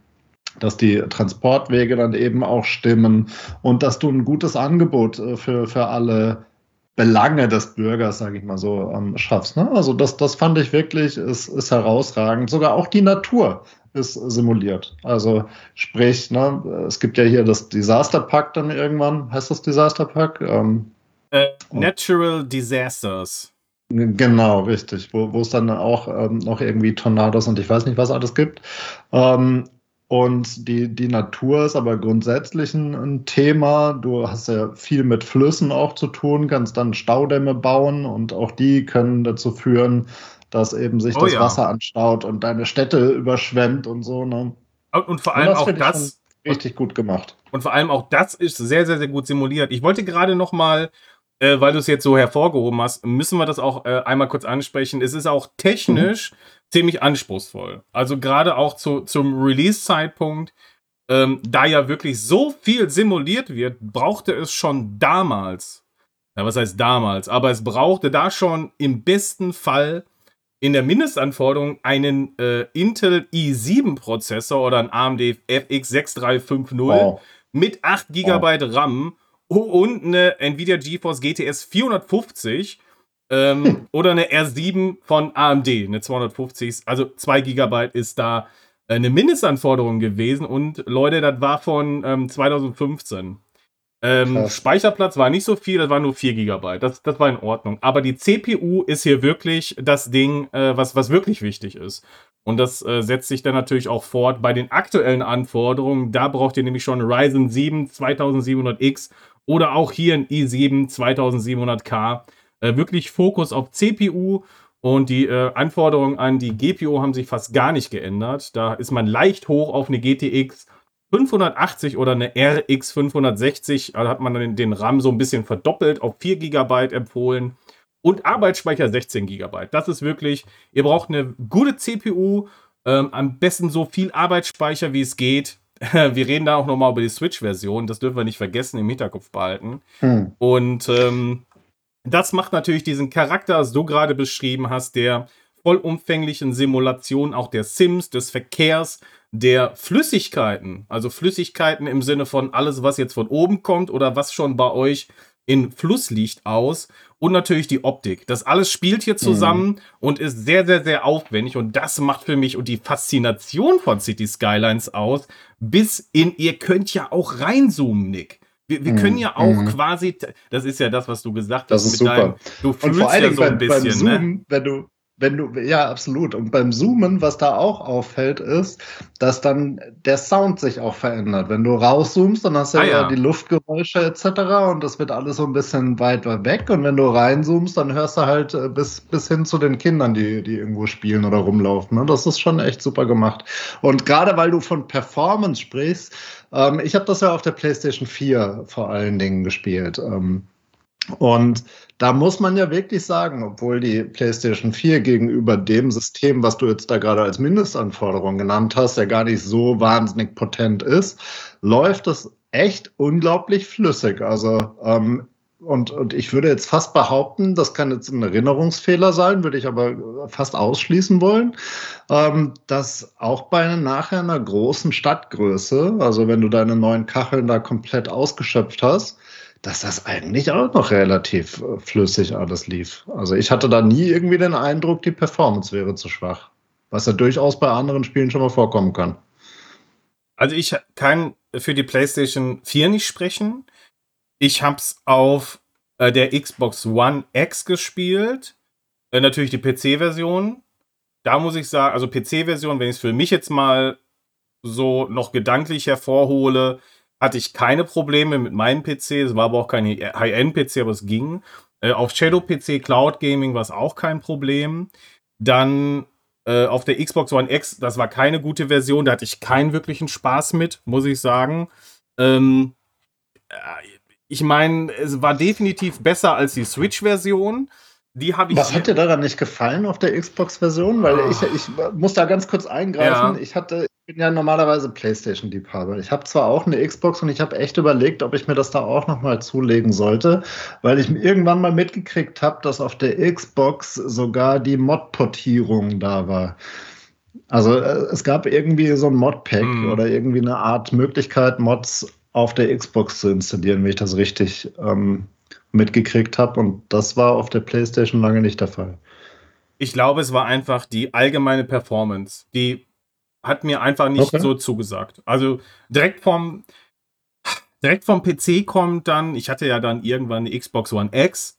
dass die Transportwege dann eben auch stimmen und dass du ein gutes Angebot äh, für, für alle Belange des Bürgers, sage ich mal so, ähm, schaffst. Ne? Also das, das fand ich wirklich, ist, ist herausragend. Sogar auch die Natur ist simuliert. Also sprich, ne, es gibt ja hier das Disaster Pack dann irgendwann, heißt das Disaster Pack? Ähm, äh, Natural Disasters. Genau, richtig, wo, wo es dann auch ähm, noch irgendwie Tornados und ich weiß nicht, was alles gibt. Ähm, und die, die Natur ist aber grundsätzlich ein, ein, Thema. Du hast ja viel mit Flüssen auch zu tun, kannst dann Staudämme bauen und auch die können dazu führen, dass eben sich oh, das ja. Wasser anstaut und deine Städte überschwemmt und so. Ne? Und, und vor allem das auch das. Richtig gut gemacht. Und vor allem auch das ist sehr, sehr, sehr gut simuliert. Ich wollte gerade noch mal äh, weil du es jetzt so hervorgehoben hast, müssen wir das auch äh, einmal kurz ansprechen. Es ist auch technisch mhm ziemlich anspruchsvoll. Also gerade auch zu, zum Release-Zeitpunkt, ähm, da ja wirklich so viel simuliert wird, brauchte es schon damals, ja, was heißt damals, aber es brauchte da schon im besten Fall in der Mindestanforderung einen äh, Intel i7-Prozessor oder ein AMD FX 6350 wow. mit 8 GB wow. RAM und eine Nvidia GeForce GTS 450 ähm, oder eine R7 von AMD, eine 250, also 2 GB ist da eine Mindestanforderung gewesen und Leute, das war von ähm, 2015. Ähm, Speicherplatz war nicht so viel, das war nur 4 GB. Das, das war in Ordnung. Aber die CPU ist hier wirklich das Ding, äh, was, was wirklich wichtig ist. Und das äh, setzt sich dann natürlich auch fort bei den aktuellen Anforderungen. Da braucht ihr nämlich schon Ryzen 7 2700X oder auch hier ein i7 2700K äh, wirklich Fokus auf CPU und die äh, Anforderungen an die GPU haben sich fast gar nicht geändert. Da ist man leicht hoch auf eine GTX 580 oder eine RX 560. Da hat man dann den RAM so ein bisschen verdoppelt auf 4 GB empfohlen. Und Arbeitsspeicher 16 GB. Das ist wirklich, ihr braucht eine gute CPU, ähm, am besten so viel Arbeitsspeicher wie es geht. wir reden da auch nochmal über die Switch-Version, das dürfen wir nicht vergessen, im Hinterkopf behalten. Hm. Und ähm, das macht natürlich diesen Charakter, was du gerade beschrieben hast, der vollumfänglichen Simulation auch der Sims, des Verkehrs, der Flüssigkeiten, also Flüssigkeiten im Sinne von alles, was jetzt von oben kommt oder was schon bei euch in Fluss liegt aus und natürlich die Optik. Das alles spielt hier zusammen mhm. und ist sehr, sehr, sehr aufwendig und das macht für mich und die Faszination von City Skylines aus, bis in, ihr könnt ja auch reinzoomen, Nick. Wir, wir können mhm. ja auch mhm. quasi, das ist ja das, was du gesagt hast. Das ist super. Deinem, du Dingen ja so ein bisschen, beim Zoom, ne? wenn du, wenn du, ja, absolut. Und beim Zoomen, was da auch auffällt, ist, dass dann der Sound sich auch verändert. Wenn du rauszoomst, dann hast du ah, ja, die Luftgeräusche etc. und das wird alles so ein bisschen weiter weg. Und wenn du reinzoomst, dann hörst du halt äh, bis, bis hin zu den Kindern, die, die irgendwo spielen oder rumlaufen. Ne? Das ist schon echt super gemacht. Und gerade weil du von Performance sprichst, ähm, ich habe das ja auf der PlayStation 4 vor allen Dingen gespielt. Ähm, und da muss man ja wirklich sagen, obwohl die PlayStation 4 gegenüber dem System, was du jetzt da gerade als Mindestanforderung genannt hast, ja gar nicht so wahnsinnig potent ist, läuft das echt unglaublich flüssig. Also ähm, und, und ich würde jetzt fast behaupten, das kann jetzt ein Erinnerungsfehler sein, würde ich aber fast ausschließen wollen, ähm, dass auch bei nachher einer großen Stadtgröße, also wenn du deine neuen Kacheln da komplett ausgeschöpft hast, dass das eigentlich auch noch relativ äh, flüssig alles lief. Also ich hatte da nie irgendwie den Eindruck, die Performance wäre zu schwach. Was ja durchaus bei anderen Spielen schon mal vorkommen kann. Also ich kann für die PlayStation 4 nicht sprechen. Ich habe es auf äh, der Xbox One X gespielt. Äh, natürlich die PC-Version. da muss ich sagen, also PC-Version, wenn ich es für mich jetzt mal so noch gedanklich hervorhole, hatte ich keine Probleme mit meinem PC. Es war aber auch kein High-End-PC, aber es ging. Äh, auf Shadow-PC Cloud Gaming war es auch kein Problem. Dann äh, auf der Xbox One X, das war keine gute Version, da hatte ich keinen wirklichen Spaß mit, muss ich sagen. Ähm, äh, ich meine, es war definitiv besser als die Switch-Version. Die habe ich. Was hat dir daran nicht gefallen auf der Xbox-Version? Weil oh. ich, ich muss da ganz kurz eingreifen. Ja. Ich hatte, bin ja normalerweise PlayStation-Liebhaber. Ich habe zwar auch eine Xbox und ich habe echt überlegt, ob ich mir das da auch nochmal zulegen sollte, weil ich irgendwann mal mitgekriegt habe, dass auf der Xbox sogar die Mod-Portierung da war. Also äh, es gab irgendwie so ein Mod-Pack mm. oder irgendwie eine Art Möglichkeit, Mods auf der Xbox zu installieren, wenn ich das richtig ähm, mitgekriegt habe. Und das war auf der PlayStation lange nicht der Fall. Ich glaube, es war einfach die allgemeine Performance. Die hat mir einfach nicht okay. so zugesagt. Also direkt vom, direkt vom PC kommt dann, ich hatte ja dann irgendwann eine Xbox One X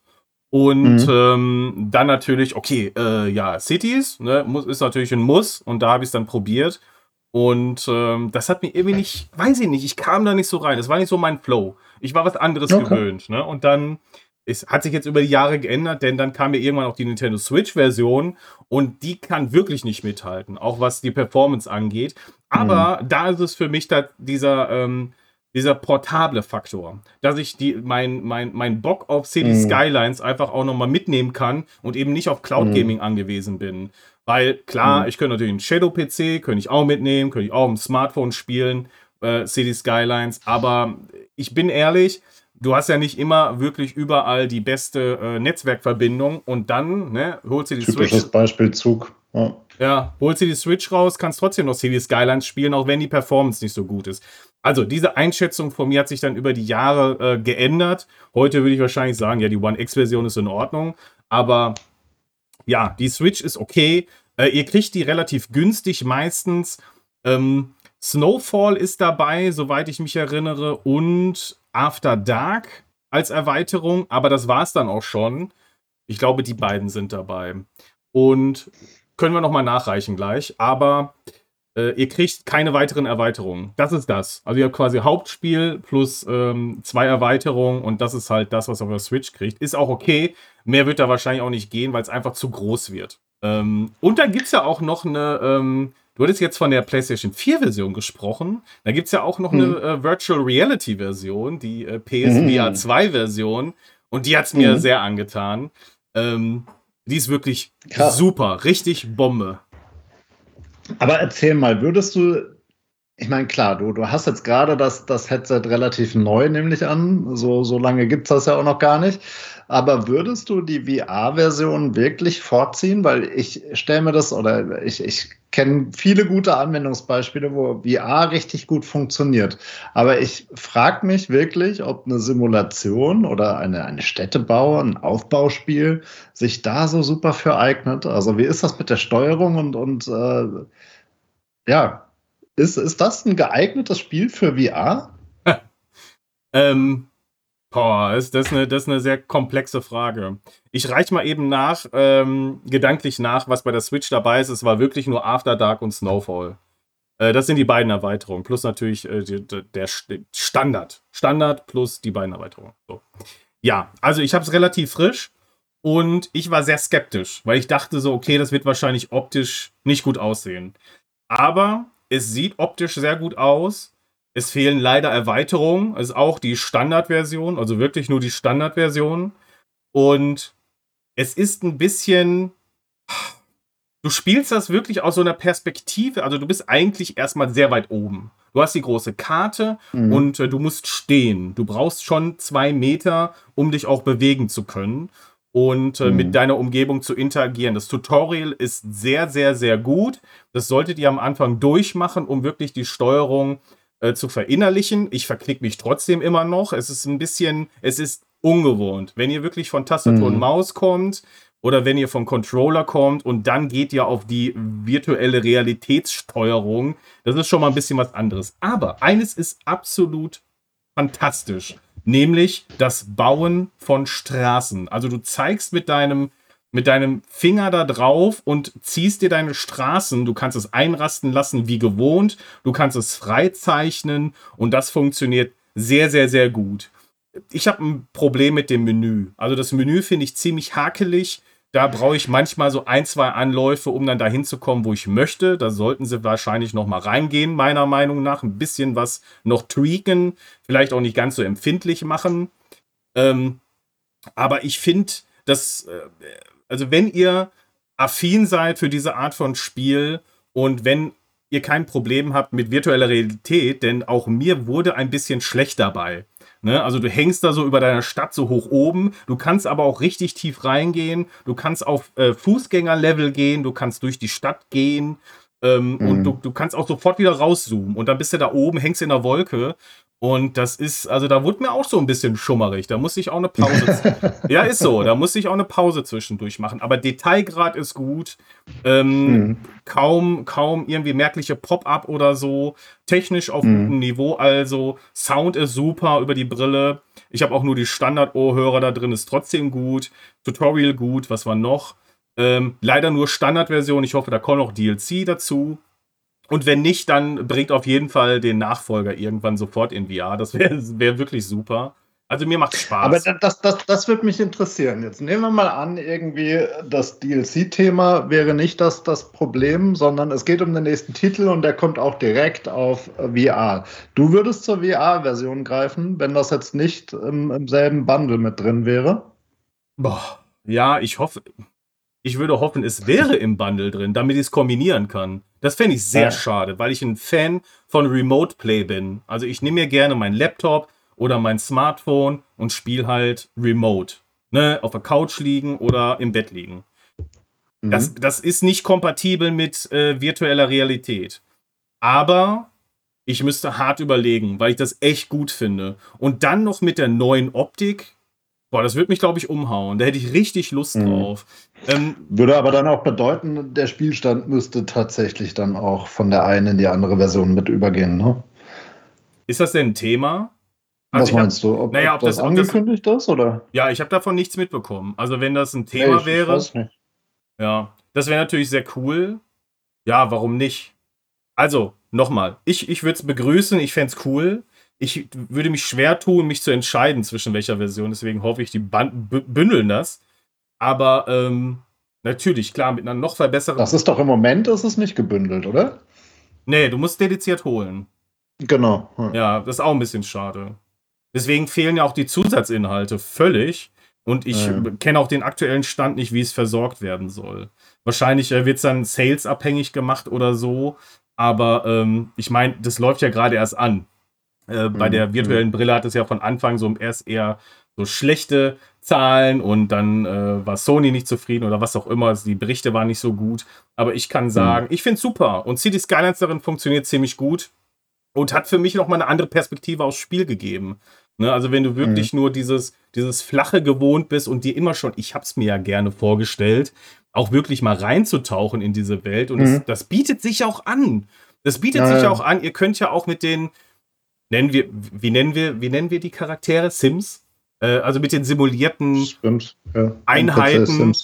und mhm. ähm, dann natürlich, okay, äh, ja, Cities, ne, muss, ist natürlich ein Muss und da habe ich es dann probiert. Und ähm, das hat mir irgendwie nicht, weiß ich nicht, ich kam da nicht so rein. Das war nicht so mein Flow. Ich war was anderes okay. gewöhnt. Ne? Und dann es hat sich jetzt über die Jahre geändert, denn dann kam ja irgendwann auch die Nintendo Switch-Version und die kann wirklich nicht mithalten, auch was die Performance angeht. Aber mhm. da ist es für mich da dieser, ähm, dieser portable Faktor, dass ich die, mein, mein, mein Bock auf City mhm. Skylines einfach auch nochmal mitnehmen kann und eben nicht auf Cloud mhm. Gaming mhm. angewiesen bin. Weil klar, mhm. ich könnte natürlich einen Shadow-PC, könnte ich auch mitnehmen, könnte ich auch im Smartphone spielen, äh, City Skylines, aber ich bin ehrlich, du hast ja nicht immer wirklich überall die beste äh, Netzwerkverbindung und dann ne, holst du die Typisches Switch. Beispiel Zug. Ja. ja, holst du die Switch raus, kannst trotzdem noch City Skylines spielen, auch wenn die Performance nicht so gut ist. Also diese Einschätzung von mir hat sich dann über die Jahre äh, geändert. Heute würde ich wahrscheinlich sagen, ja, die One X-Version ist in Ordnung, aber ja, die Switch ist okay. Äh, ihr kriegt die relativ günstig meistens. Ähm, Snowfall ist dabei, soweit ich mich erinnere, und After Dark als Erweiterung, aber das war es dann auch schon. Ich glaube, die beiden sind dabei. Und können wir nochmal nachreichen gleich, aber äh, ihr kriegt keine weiteren Erweiterungen. Das ist das. Also ihr habt quasi Hauptspiel plus ähm, zwei Erweiterungen und das ist halt das, was auf der Switch kriegt. Ist auch okay. Mehr wird da wahrscheinlich auch nicht gehen, weil es einfach zu groß wird. Ähm, und dann gibt es ja auch noch eine ähm, Du hattest jetzt von der PlayStation 4-Version gesprochen. Da gibt es ja auch noch hm. eine äh, Virtual Reality-Version, die äh, PSVR 2-Version. Und die hat es mir hm. sehr angetan. Ähm, die ist wirklich Krass. super, richtig Bombe. Aber erzähl mal, würdest du, ich meine, klar, du, du hast jetzt gerade das, das Headset relativ neu, nämlich an. So, so lange gibt es das ja auch noch gar nicht. Aber würdest du die VR-Version wirklich vorziehen? Weil ich stelle mir das oder ich, ich kenne viele gute Anwendungsbeispiele, wo VR richtig gut funktioniert. Aber ich frage mich wirklich, ob eine Simulation oder eine, eine Städtebau, ein Aufbauspiel sich da so super für eignet. Also wie ist das mit der Steuerung und, und äh, ja, ist, ist das ein geeignetes Spiel für VR? ähm, Boah, ist das, eine, das ist eine sehr komplexe Frage. Ich reiche mal eben nach, ähm, gedanklich nach, was bei der Switch dabei ist. Es war wirklich nur After Dark und Snowfall. Äh, das sind die beiden Erweiterungen. Plus natürlich äh, die, der Standard. Standard plus die beiden Erweiterungen. So. Ja, also ich habe es relativ frisch und ich war sehr skeptisch, weil ich dachte so, okay, das wird wahrscheinlich optisch nicht gut aussehen. Aber es sieht optisch sehr gut aus. Es fehlen leider Erweiterungen. Es ist auch die Standardversion, also wirklich nur die Standardversion. Und es ist ein bisschen. Du spielst das wirklich aus so einer Perspektive. Also, du bist eigentlich erstmal sehr weit oben. Du hast die große Karte mhm. und äh, du musst stehen. Du brauchst schon zwei Meter, um dich auch bewegen zu können und äh, mhm. mit deiner Umgebung zu interagieren. Das Tutorial ist sehr, sehr, sehr gut. Das solltet ihr am Anfang durchmachen, um wirklich die Steuerung äh, zu verinnerlichen. Ich verklick mich trotzdem immer noch. Es ist ein bisschen, es ist ungewohnt. Wenn ihr wirklich von Tastatur mhm. und Maus kommt oder wenn ihr vom Controller kommt und dann geht ihr auf die virtuelle Realitätssteuerung, das ist schon mal ein bisschen was anderes. Aber eines ist absolut fantastisch, nämlich das Bauen von Straßen. Also du zeigst mit deinem mit deinem Finger da drauf und ziehst dir deine Straßen. Du kannst es einrasten lassen wie gewohnt. Du kannst es freizeichnen und das funktioniert sehr, sehr, sehr gut. Ich habe ein Problem mit dem Menü. Also das Menü finde ich ziemlich hakelig. Da brauche ich manchmal so ein, zwei Anläufe, um dann dahin zu kommen, wo ich möchte. Da sollten sie wahrscheinlich noch mal reingehen, meiner Meinung nach. Ein bisschen was noch tweaken, vielleicht auch nicht ganz so empfindlich machen. Ähm, aber ich finde, dass, äh, also wenn ihr affin seid für diese Art von Spiel und wenn ihr kein Problem habt mit virtueller Realität, denn auch mir wurde ein bisschen schlecht dabei. Ne? Also du hängst da so über deiner Stadt so hoch oben, du kannst aber auch richtig tief reingehen, du kannst auf äh, Fußgängerlevel gehen, du kannst durch die Stadt gehen ähm, mhm. und du, du kannst auch sofort wieder rauszoomen und dann bist du da oben, hängst in der Wolke und das ist, also da wurde mir auch so ein bisschen schummerig. Da muss ich auch eine Pause. ja, ist so. Da muss ich auch eine Pause zwischendurch machen. Aber Detailgrad ist gut. Ähm, mhm. Kaum, kaum irgendwie merkliche Pop-up oder so. Technisch auf mhm. gutem Niveau. Also Sound ist super über die Brille. Ich habe auch nur die Standard-Ohrhörer da drin. Ist trotzdem gut. Tutorial gut. Was war noch? Ähm, leider nur Standardversion. Ich hoffe, da kommt noch DLC dazu. Und wenn nicht, dann bringt auf jeden Fall den Nachfolger irgendwann sofort in VR. Das wäre wär wirklich super. Also mir macht Spaß. Aber das, das, das würde mich interessieren. Jetzt nehmen wir mal an, irgendwie das DLC-Thema wäre nicht das, das Problem, sondern es geht um den nächsten Titel und der kommt auch direkt auf VR. Du würdest zur VR-Version greifen, wenn das jetzt nicht im, im selben Bundle mit drin wäre? Boah, ja, ich hoffe, ich würde hoffen, es wäre im Bundle drin, damit ich es kombinieren kann. Das fände ich sehr ja. schade, weil ich ein Fan von Remote Play bin. Also ich nehme mir gerne meinen Laptop oder mein Smartphone und spiele halt remote. Ne? Auf der Couch liegen oder im Bett liegen. Mhm. Das, das ist nicht kompatibel mit äh, virtueller Realität. Aber ich müsste hart überlegen, weil ich das echt gut finde. Und dann noch mit der neuen Optik Boah, das würde mich, glaube ich, umhauen. Da hätte ich richtig Lust mhm. drauf. Ähm, würde aber dann auch bedeuten, der Spielstand müsste tatsächlich dann auch von der einen in die andere Version mit übergehen, ne? Ist das denn ein Thema? Also Was meinst hab, du? Ob, naja, ob, ob das, angekündigt das, ist, oder? Ja, ich habe davon nichts mitbekommen. Also, wenn das ein Thema hey, wäre. Weiß nicht. Ja, das wäre natürlich sehr cool. Ja, warum nicht? Also, nochmal, ich, ich würde es begrüßen, ich fände es cool ich würde mich schwer tun, mich zu entscheiden zwischen welcher Version. Deswegen hoffe ich, die bündeln das. Aber ähm, natürlich, klar, mit einer noch verbesserten. Das ist doch im Moment ist es nicht gebündelt, oder? Nee, du musst dediziert holen. Genau. Ja. ja, das ist auch ein bisschen schade. Deswegen fehlen ja auch die Zusatzinhalte völlig. Und ich ja. kenne auch den aktuellen Stand nicht, wie es versorgt werden soll. Wahrscheinlich äh, wird es dann salesabhängig gemacht oder so. Aber ähm, ich meine, das läuft ja gerade erst an. Äh, bei der mhm, virtuellen mhm. Brille hat es ja von Anfang so erst eher so schlechte Zahlen und dann äh, war Sony nicht zufrieden oder was auch immer. Die Berichte waren nicht so gut. Aber ich kann sagen, mhm. ich finde es super. Und City Skylines darin funktioniert ziemlich gut und hat für mich nochmal eine andere Perspektive aufs Spiel gegeben. Ne, also wenn du wirklich mhm. nur dieses, dieses Flache gewohnt bist und dir immer schon, ich habe es mir ja gerne vorgestellt, auch wirklich mal reinzutauchen in diese Welt. Und mhm. das, das, bietet sich auch an. Das bietet ja, sich ja. auch an. Ihr könnt ja auch mit den, nennen wir, wie nennen wir, wie nennen wir die Charaktere? Sims? Äh, also mit den simulierten Stimmt, ja. Einheiten,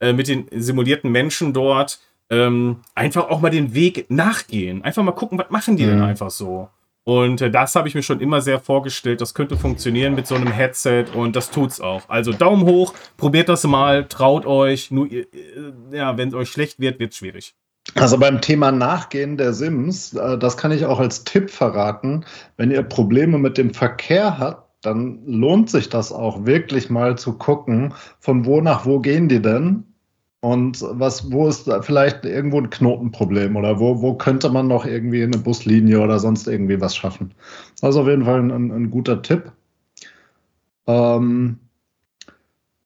äh, mit den simulierten Menschen dort, ähm, einfach auch mal den Weg nachgehen. Einfach mal gucken, was machen die mhm. denn einfach so. Und äh, das habe ich mir schon immer sehr vorgestellt. Das könnte funktionieren mit so einem Headset und das tut's auch. Also Daumen hoch, probiert das mal, traut euch. Nur, äh, ja, wenn es euch schlecht wird, wird's schwierig. Also beim Thema Nachgehen der Sims, äh, das kann ich auch als Tipp verraten. Wenn ihr Probleme mit dem Verkehr habt, dann lohnt sich das auch wirklich mal zu gucken, von wo nach wo gehen die denn? Und was, wo ist da vielleicht irgendwo ein Knotenproblem oder wo, wo könnte man noch irgendwie eine Buslinie oder sonst irgendwie was schaffen? Das ist auf jeden Fall ein, ein guter Tipp. Ähm,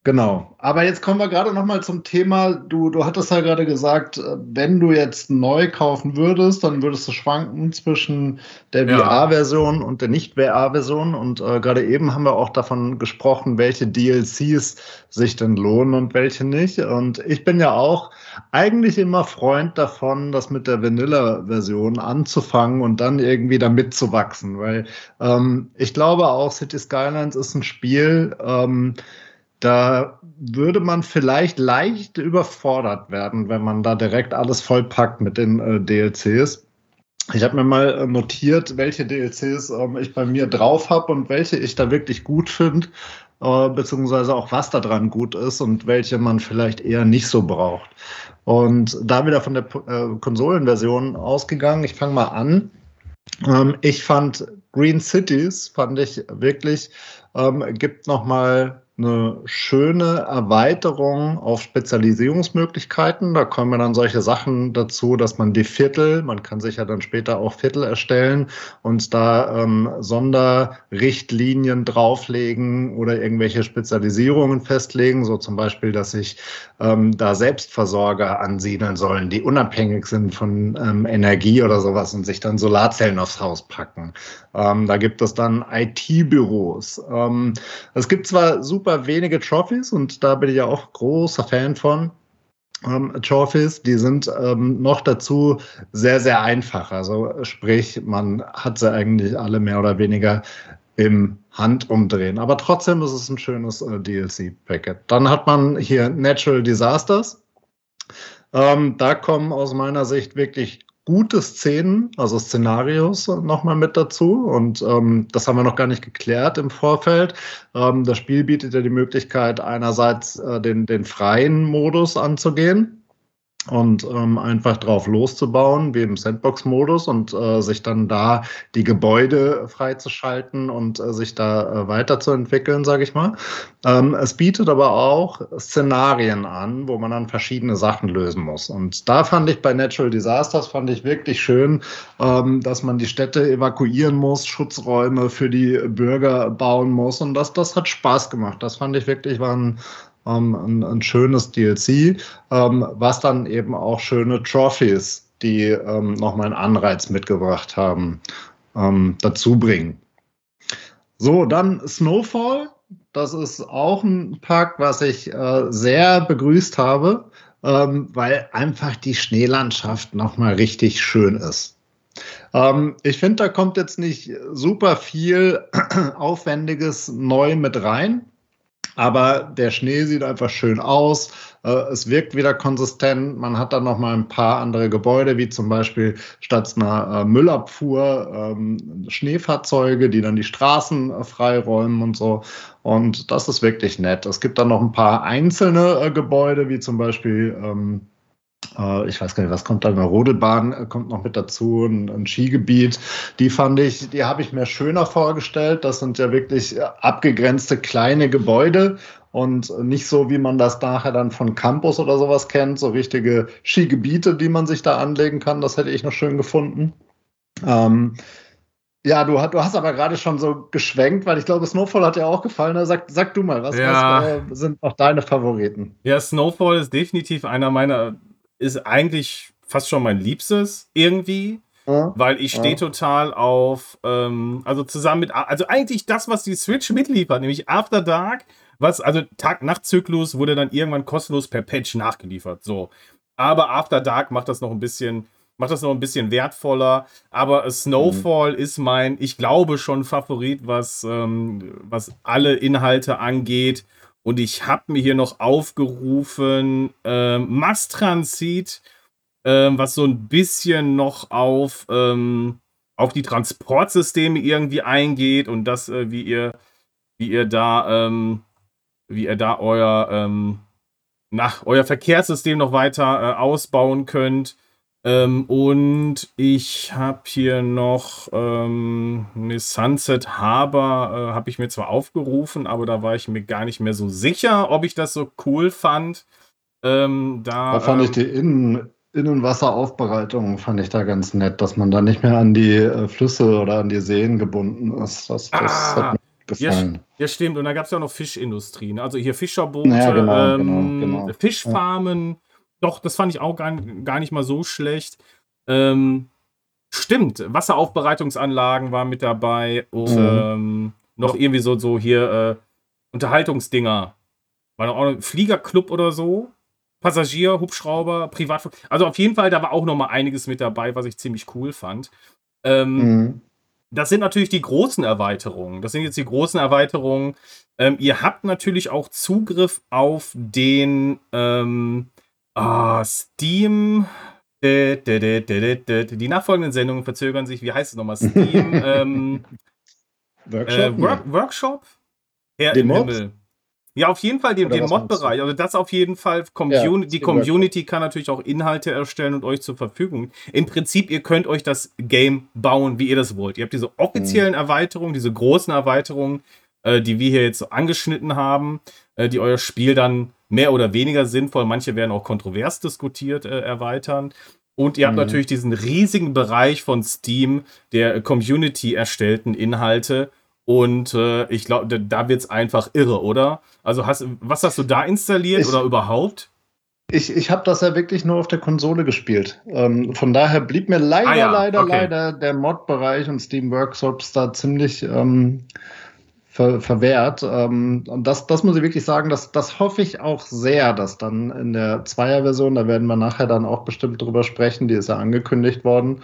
Genau. Aber jetzt kommen wir gerade noch mal zum Thema. Du, du hattest ja gerade gesagt, äh, wenn du jetzt neu kaufen würdest, dann würdest du schwanken zwischen der ja. VR-Version und der Nicht-VR-Version. Und äh, gerade eben haben wir auch davon gesprochen, welche DLCs sich denn lohnen und welche nicht. Und ich bin ja auch eigentlich immer Freund davon, das mit der Vanilla-Version anzufangen und dann irgendwie damit zu wachsen. Weil ähm, ich glaube auch, City Skylines ist ein Spiel, ähm, da würde man vielleicht leicht überfordert werden, wenn man da direkt alles vollpackt mit den äh, DLCs. Ich habe mir mal äh, notiert, welche DLCs ähm, ich bei mir drauf habe und welche ich da wirklich gut finde, äh, beziehungsweise auch was da dran gut ist und welche man vielleicht eher nicht so braucht. Und da wieder von der äh, Konsolenversion ausgegangen, ich fange mal an. Ähm, ich fand Green Cities, fand ich wirklich, ähm, gibt nochmal eine schöne Erweiterung auf Spezialisierungsmöglichkeiten. Da kommen dann solche Sachen dazu, dass man die Viertel, man kann sich ja dann später auch Viertel erstellen und da ähm, Sonderrichtlinien drauflegen oder irgendwelche Spezialisierungen festlegen, so zum Beispiel, dass sich ähm, da Selbstversorger ansiedeln sollen, die unabhängig sind von ähm, Energie oder sowas und sich dann Solarzellen aufs Haus packen. Ähm, da gibt es dann IT-Büros. Ähm, es gibt zwar super super wenige Trophies und da bin ich ja auch großer Fan von. Ähm, Trophies, die sind ähm, noch dazu sehr, sehr einfach. Also sprich, man hat sie eigentlich alle mehr oder weniger im Handumdrehen. Aber trotzdem ist es ein schönes äh, DLC-Packet. Dann hat man hier Natural Disasters. Ähm, da kommen aus meiner Sicht wirklich gute Szenen, also Szenarios nochmal mit dazu. Und ähm, das haben wir noch gar nicht geklärt im Vorfeld. Ähm, das Spiel bietet ja die Möglichkeit, einerseits äh, den, den freien Modus anzugehen und ähm, einfach drauf loszubauen, wie im Sandbox-Modus und äh, sich dann da die Gebäude freizuschalten und äh, sich da äh, weiterzuentwickeln, sage ich mal. Ähm, es bietet aber auch Szenarien an, wo man dann verschiedene Sachen lösen muss. Und da fand ich bei Natural Disasters fand ich wirklich schön, ähm, dass man die Städte evakuieren muss, Schutzräume für die Bürger bauen muss und das, das hat Spaß gemacht. Das fand ich wirklich war ein ähm, ein, ein, schönes DLC, ähm, was dann eben auch schöne Trophies, die ähm, nochmal einen Anreiz mitgebracht haben, ähm, dazu bringen. So, dann Snowfall. Das ist auch ein Pack, was ich äh, sehr begrüßt habe, ähm, weil einfach die Schneelandschaft nochmal richtig schön ist. Ähm, ich finde, da kommt jetzt nicht super viel Aufwendiges neu mit rein. Aber der Schnee sieht einfach schön aus. Äh, es wirkt wieder konsistent. Man hat dann noch mal ein paar andere Gebäude, wie zum Beispiel statt einer äh, Müllabfuhr ähm, Schneefahrzeuge, die dann die Straßen äh, freiräumen und so. Und das ist wirklich nett. Es gibt dann noch ein paar einzelne Gebäude, wie zum Beispiel ähm, äh, ich weiß gar nicht, was kommt da? Eine Rodelbahn äh, kommt noch mit dazu, ein, ein Skigebiet. Die fand ich, die habe ich mir schöner vorgestellt. Das sind ja wirklich äh, abgegrenzte kleine Gebäude und nicht so, wie man das nachher dann von Campus oder sowas kennt, so richtige Skigebiete, die man sich da anlegen kann. Das hätte ich noch schön gefunden. Ähm, ja, du, du, hast aber gerade schon so geschwenkt, weil ich glaube, Snowfall hat dir auch gefallen. Sag, sag du mal, was, ja. was äh, sind noch deine Favoriten? Ja, Snowfall ist definitiv einer meiner ist eigentlich fast schon mein Liebstes irgendwie. Ja, weil ich stehe ja. total auf, ähm, also zusammen mit, also eigentlich das, was die Switch mitliefert, nämlich After Dark, was, also Tag-Nacht-Zyklus wurde dann irgendwann kostenlos per Patch nachgeliefert, so. Aber After Dark macht das noch ein bisschen, macht das noch ein bisschen wertvoller. Aber Snowfall mhm. ist mein, ich glaube schon Favorit, was, ähm, was alle Inhalte angeht. Und ich habe mir hier noch aufgerufen, ähm, Must Transit, ähm, was so ein bisschen noch auf, ähm, auf die Transportsysteme irgendwie eingeht und das, äh, wie ihr, wie ihr da, ähm, wie ihr da euer, ähm, nach euer Verkehrssystem noch weiter äh, ausbauen könnt. Ähm, und ich habe hier noch ähm, eine Sunset Harbor, äh, habe ich mir zwar aufgerufen, aber da war ich mir gar nicht mehr so sicher, ob ich das so cool fand. Ähm, da, da fand ich ähm, die Innen Innenwasseraufbereitung fand ich da ganz nett, dass man da nicht mehr an die äh, Flüsse oder an die Seen gebunden ist. Das, das ah, hat mir gefallen. Ja, ja, stimmt. Und da gab es ja auch noch Fischindustrien. Also hier Fischerboote, ja, genau, ähm, genau, genau. Fischfarmen. Ja. Doch, das fand ich auch gar, gar nicht mal so schlecht. Ähm, stimmt, Wasseraufbereitungsanlagen waren mit dabei und mhm. ähm, noch irgendwie so, so hier äh, Unterhaltungsdinger. War noch auch ein Fliegerclub oder so. Passagier, Hubschrauber, Privatflug. Also auf jeden Fall, da war auch noch mal einiges mit dabei, was ich ziemlich cool fand. Ähm, mhm. das sind natürlich die großen Erweiterungen. Das sind jetzt die großen Erweiterungen. Ähm, ihr habt natürlich auch Zugriff auf den ähm, oh, Steam. Die nachfolgenden Sendungen verzögern sich. Wie heißt es nochmal? Steam ähm, Workshop? Äh, Work Workshop? Herr im Himmel. Ja, auf jeden Fall den, den Mod-Bereich. Also das auf jeden Fall. Communi ja, die Community kann natürlich auch Inhalte erstellen und euch zur Verfügung. Im Prinzip, ihr könnt euch das Game bauen, wie ihr das wollt. Ihr habt diese offiziellen mhm. Erweiterungen, diese großen Erweiterungen, äh, die wir hier jetzt angeschnitten haben, äh, die euer Spiel dann mehr oder weniger sinnvoll, manche werden auch kontrovers diskutiert, äh, erweitern. Und ihr habt mhm. natürlich diesen riesigen Bereich von Steam der Community erstellten Inhalte und äh, ich glaube, da wird es einfach irre, oder? Also hast, was hast du da installiert ich, oder überhaupt? Ich, ich habe das ja wirklich nur auf der Konsole gespielt. Ähm, von daher blieb mir leider, ah, ja. leider, okay. leider der Mod-Bereich und Steam Workshops da ziemlich ähm, ver verwehrt. Ähm, und das, das muss ich wirklich sagen, das, das hoffe ich auch sehr, dass dann in der Zweier-Version, da werden wir nachher dann auch bestimmt drüber sprechen, die ist ja angekündigt worden,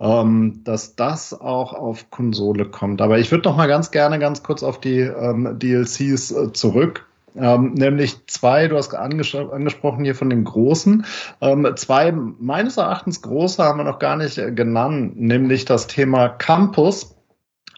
ähm, dass das auch auf Konsole kommt. Aber ich würde noch mal ganz gerne ganz kurz auf die ähm, DLCs äh, zurück. Ähm, nämlich zwei, du hast anges angesprochen hier von den großen. Ähm, zwei meines Erachtens große haben wir noch gar nicht äh, genannt, nämlich das Thema Campus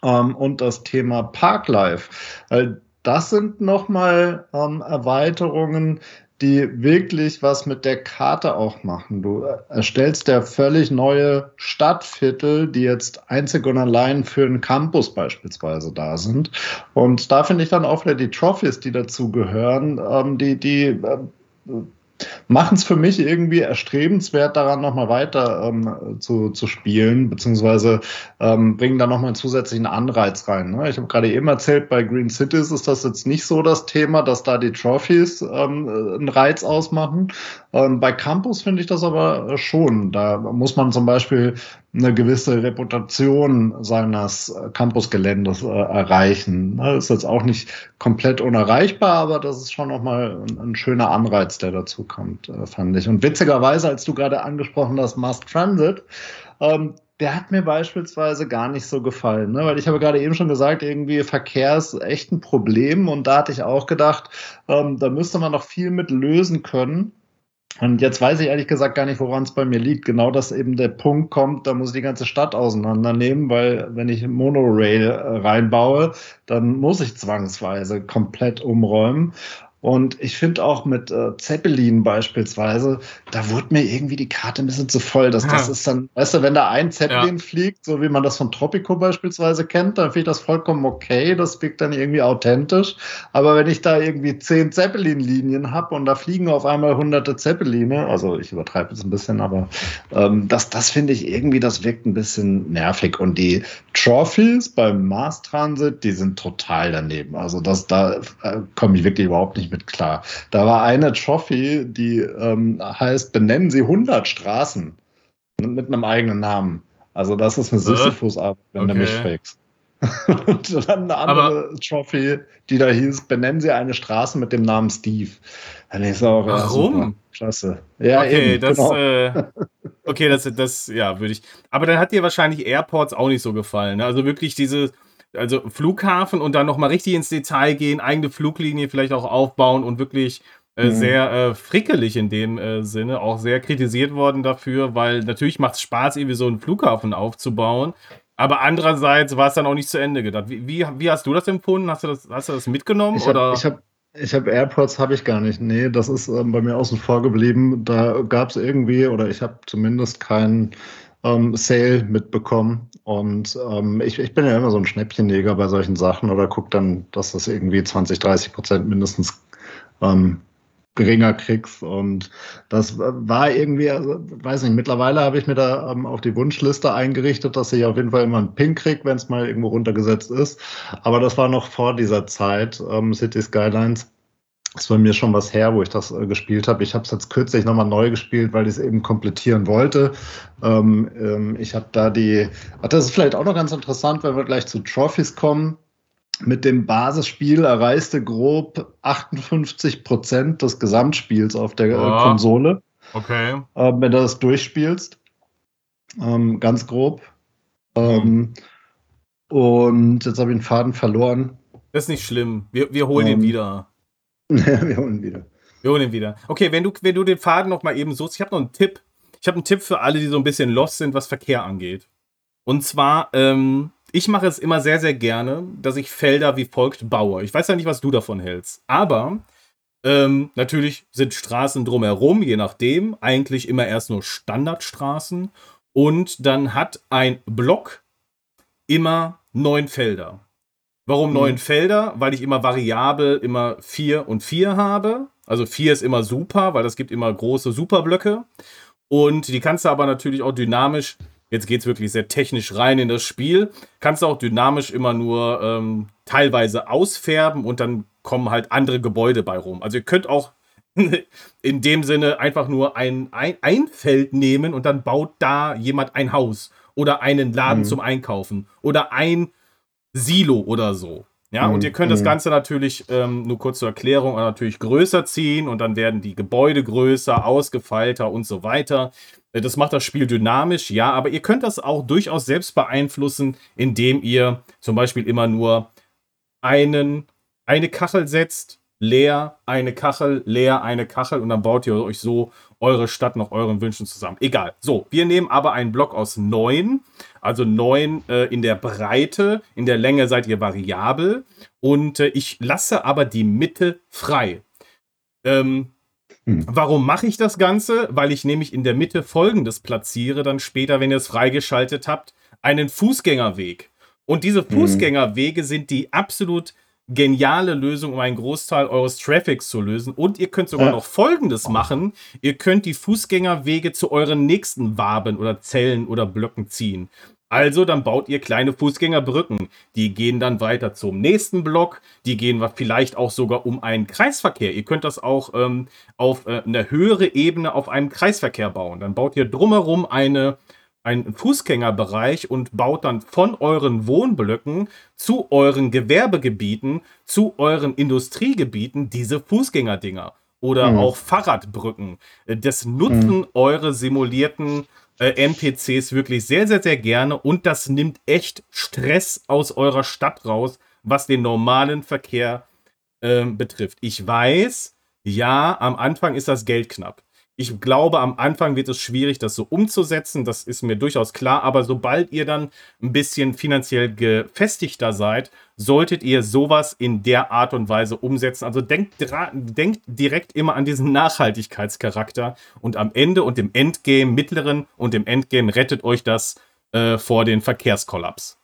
ähm, und das Thema Parklife. Äh, das sind nochmal ähm, Erweiterungen, die wirklich was mit der Karte auch machen. Du erstellst ja völlig neue Stadtviertel, die jetzt einzig und allein für einen Campus beispielsweise da sind. Und da finde ich dann auch wieder die Trophies, die dazu gehören, ähm, die, die äh, machen es für mich irgendwie erstrebenswert, daran nochmal weiter ähm, zu, zu spielen, beziehungsweise ähm, bringen da nochmal einen zusätzlichen Anreiz rein. Ne? Ich habe gerade eben erzählt, bei Green Cities ist das jetzt nicht so das Thema, dass da die Trophies ähm, einen Reiz ausmachen. Ähm, bei Campus finde ich das aber schon. Da muss man zum Beispiel eine gewisse Reputation seines Campusgeländes äh, erreichen. Das ne? ist jetzt auch nicht komplett unerreichbar, aber das ist schon nochmal ein, ein schöner Anreiz, der dazu kommt, äh, fand ich. Und witzigerweise, als du gerade angesprochen hast, Mass Transit, ähm, der hat mir beispielsweise gar nicht so gefallen, ne? weil ich habe gerade eben schon gesagt, irgendwie Verkehr ist echt ein Problem und da hatte ich auch gedacht, ähm, da müsste man noch viel mit lösen können. Und jetzt weiß ich ehrlich gesagt gar nicht, woran es bei mir liegt. Genau, dass eben der Punkt kommt, da muss ich die ganze Stadt auseinandernehmen, weil wenn ich Monorail äh, reinbaue, dann muss ich zwangsweise komplett umräumen. Und ich finde auch mit äh, Zeppelin beispielsweise, da wurde mir irgendwie die Karte ein bisschen zu voll. Das, ja. das ist dann, weißt du, wenn da ein Zeppelin ja. fliegt, so wie man das von Tropico beispielsweise kennt, dann finde ich das vollkommen okay. Das wirkt dann irgendwie authentisch. Aber wenn ich da irgendwie zehn Zeppelin-Linien habe und da fliegen auf einmal hunderte Zeppeline, also ich übertreibe es ein bisschen, aber ähm, das, das finde ich irgendwie, das wirkt ein bisschen nervig. Und die Trophies beim Mars Transit, die sind total daneben. Also das, da äh, komme ich wirklich überhaupt nicht nicht mit klar. Da war eine Trophy, die ähm, heißt, benennen Sie 100 Straßen mit einem eigenen Namen. Also das ist eine Sisyphus-Arbeit, wenn okay. du mich fragst. und dann eine andere Aber Trophy, die da hieß, benennen Sie eine Straße mit dem Namen Steve. Dann ist auch Warum? Ja, Klasse. Ja, okay, eben, das, genau. äh, okay, das, das, ja, würde ich. Aber dann hat dir wahrscheinlich Airports auch nicht so gefallen. Ne? Also wirklich diese, also Flughafen und dann nochmal richtig ins Detail gehen, eigene Fluglinie vielleicht auch aufbauen und wirklich äh, mhm. sehr äh, frickelig in dem äh, Sinne, auch sehr kritisiert worden dafür, weil natürlich macht es Spaß, irgendwie so einen Flughafen aufzubauen. Aber andererseits war es dann auch nicht zu Ende gedacht. Wie, wie, wie, hast du das empfunden? Hast du das, hast du das mitgenommen? Ich habe hab, ich hab Airports habe ich gar nicht. Nee, das ist ähm, bei mir außen vor geblieben. Da gab es irgendwie, oder ich habe zumindest keinen ähm, Sale mitbekommen. Und ähm, ich, ich bin ja immer so ein Schnäppchenjäger bei solchen Sachen oder gucke dann, dass das irgendwie 20, 30 Prozent mindestens ähm, geringer kriegst. Und das war irgendwie, also, weiß nicht, mittlerweile habe ich mir da ähm, auf die Wunschliste eingerichtet, dass ich auf jeden Fall immer einen Pin kriege, wenn es mal irgendwo runtergesetzt ist. Aber das war noch vor dieser Zeit, ähm, City Skylines ist bei mir schon was her, wo ich das äh, gespielt habe. Ich habe es jetzt kürzlich nochmal neu gespielt, weil ich es eben komplettieren wollte. Ähm, ähm, ich habe da die, ach, das ist vielleicht auch noch ganz interessant, wenn wir gleich zu Trophies kommen. Mit dem Basisspiel erreichte grob 58 Prozent des Gesamtspiels auf der oh. Konsole. Okay. Äh, wenn du das durchspielst. Ähm, ganz grob. Mhm. Und jetzt habe ich den Faden verloren. Das ist nicht schlimm. Wir, wir holen ihn wieder. wir holen ihn wieder. Wir holen ihn wieder. Okay, wenn du, wenn du den Faden noch mal eben suchst, ich habe noch einen Tipp. Ich habe einen Tipp für alle, die so ein bisschen lost sind, was Verkehr angeht. Und zwar, ähm, ich mache es immer sehr, sehr gerne, dass ich Felder wie folgt baue. Ich weiß ja nicht, was du davon hältst. Aber ähm, natürlich sind Straßen drumherum, je nachdem, eigentlich immer erst nur Standardstraßen. Und dann hat ein Block immer neun Felder. Warum neun mhm. Felder? Weil ich immer variabel immer vier und vier habe. Also vier ist immer super, weil es gibt immer große Superblöcke. Und die kannst du aber natürlich auch dynamisch, jetzt geht es wirklich sehr technisch rein in das Spiel, kannst du auch dynamisch immer nur ähm, teilweise ausfärben und dann kommen halt andere Gebäude bei rum. Also ihr könnt auch in dem Sinne einfach nur ein, ein, ein Feld nehmen und dann baut da jemand ein Haus oder einen Laden mhm. zum Einkaufen oder ein Silo oder so. Ja, mhm. und ihr könnt das mhm. Ganze natürlich, ähm, nur kurz zur Erklärung, natürlich größer ziehen und dann werden die Gebäude größer, ausgefeilter und so weiter. Äh, das macht das Spiel dynamisch, ja, aber ihr könnt das auch durchaus selbst beeinflussen, indem ihr zum Beispiel immer nur einen, eine Kachel setzt, leer, eine Kachel, leer, eine Kachel und dann baut ihr euch so eure Stadt nach euren Wünschen zusammen. Egal. So, wir nehmen aber einen Block aus neun, also neun äh, in der Breite, in der Länge seid ihr variabel und äh, ich lasse aber die Mitte frei. Ähm, hm. Warum mache ich das Ganze? Weil ich nämlich in der Mitte folgendes platziere, dann später, wenn ihr es freigeschaltet habt, einen Fußgängerweg. Und diese hm. Fußgängerwege sind die absolut geniale Lösung, um einen Großteil eures Traffics zu lösen. Und ihr könnt sogar ja. noch Folgendes machen. Ihr könnt die Fußgängerwege zu euren nächsten Waben oder Zellen oder Blöcken ziehen. Also dann baut ihr kleine Fußgängerbrücken. Die gehen dann weiter zum nächsten Block. Die gehen vielleicht auch sogar um einen Kreisverkehr. Ihr könnt das auch ähm, auf äh, eine höhere Ebene auf einem Kreisverkehr bauen. Dann baut ihr drumherum eine einen Fußgängerbereich und baut dann von euren Wohnblöcken zu euren Gewerbegebieten, zu euren Industriegebieten diese Fußgängerdinger oder mhm. auch Fahrradbrücken. Das nutzen mhm. eure simulierten äh, NPCs wirklich sehr, sehr, sehr gerne und das nimmt echt Stress aus eurer Stadt raus, was den normalen Verkehr äh, betrifft. Ich weiß, ja, am Anfang ist das Geld knapp. Ich glaube, am Anfang wird es schwierig, das so umzusetzen. Das ist mir durchaus klar. Aber sobald ihr dann ein bisschen finanziell gefestigter seid, solltet ihr sowas in der Art und Weise umsetzen. Also denkt, denkt direkt immer an diesen Nachhaltigkeitscharakter. Und am Ende und im Endgame, mittleren und im Endgame rettet euch das äh, vor den Verkehrskollaps.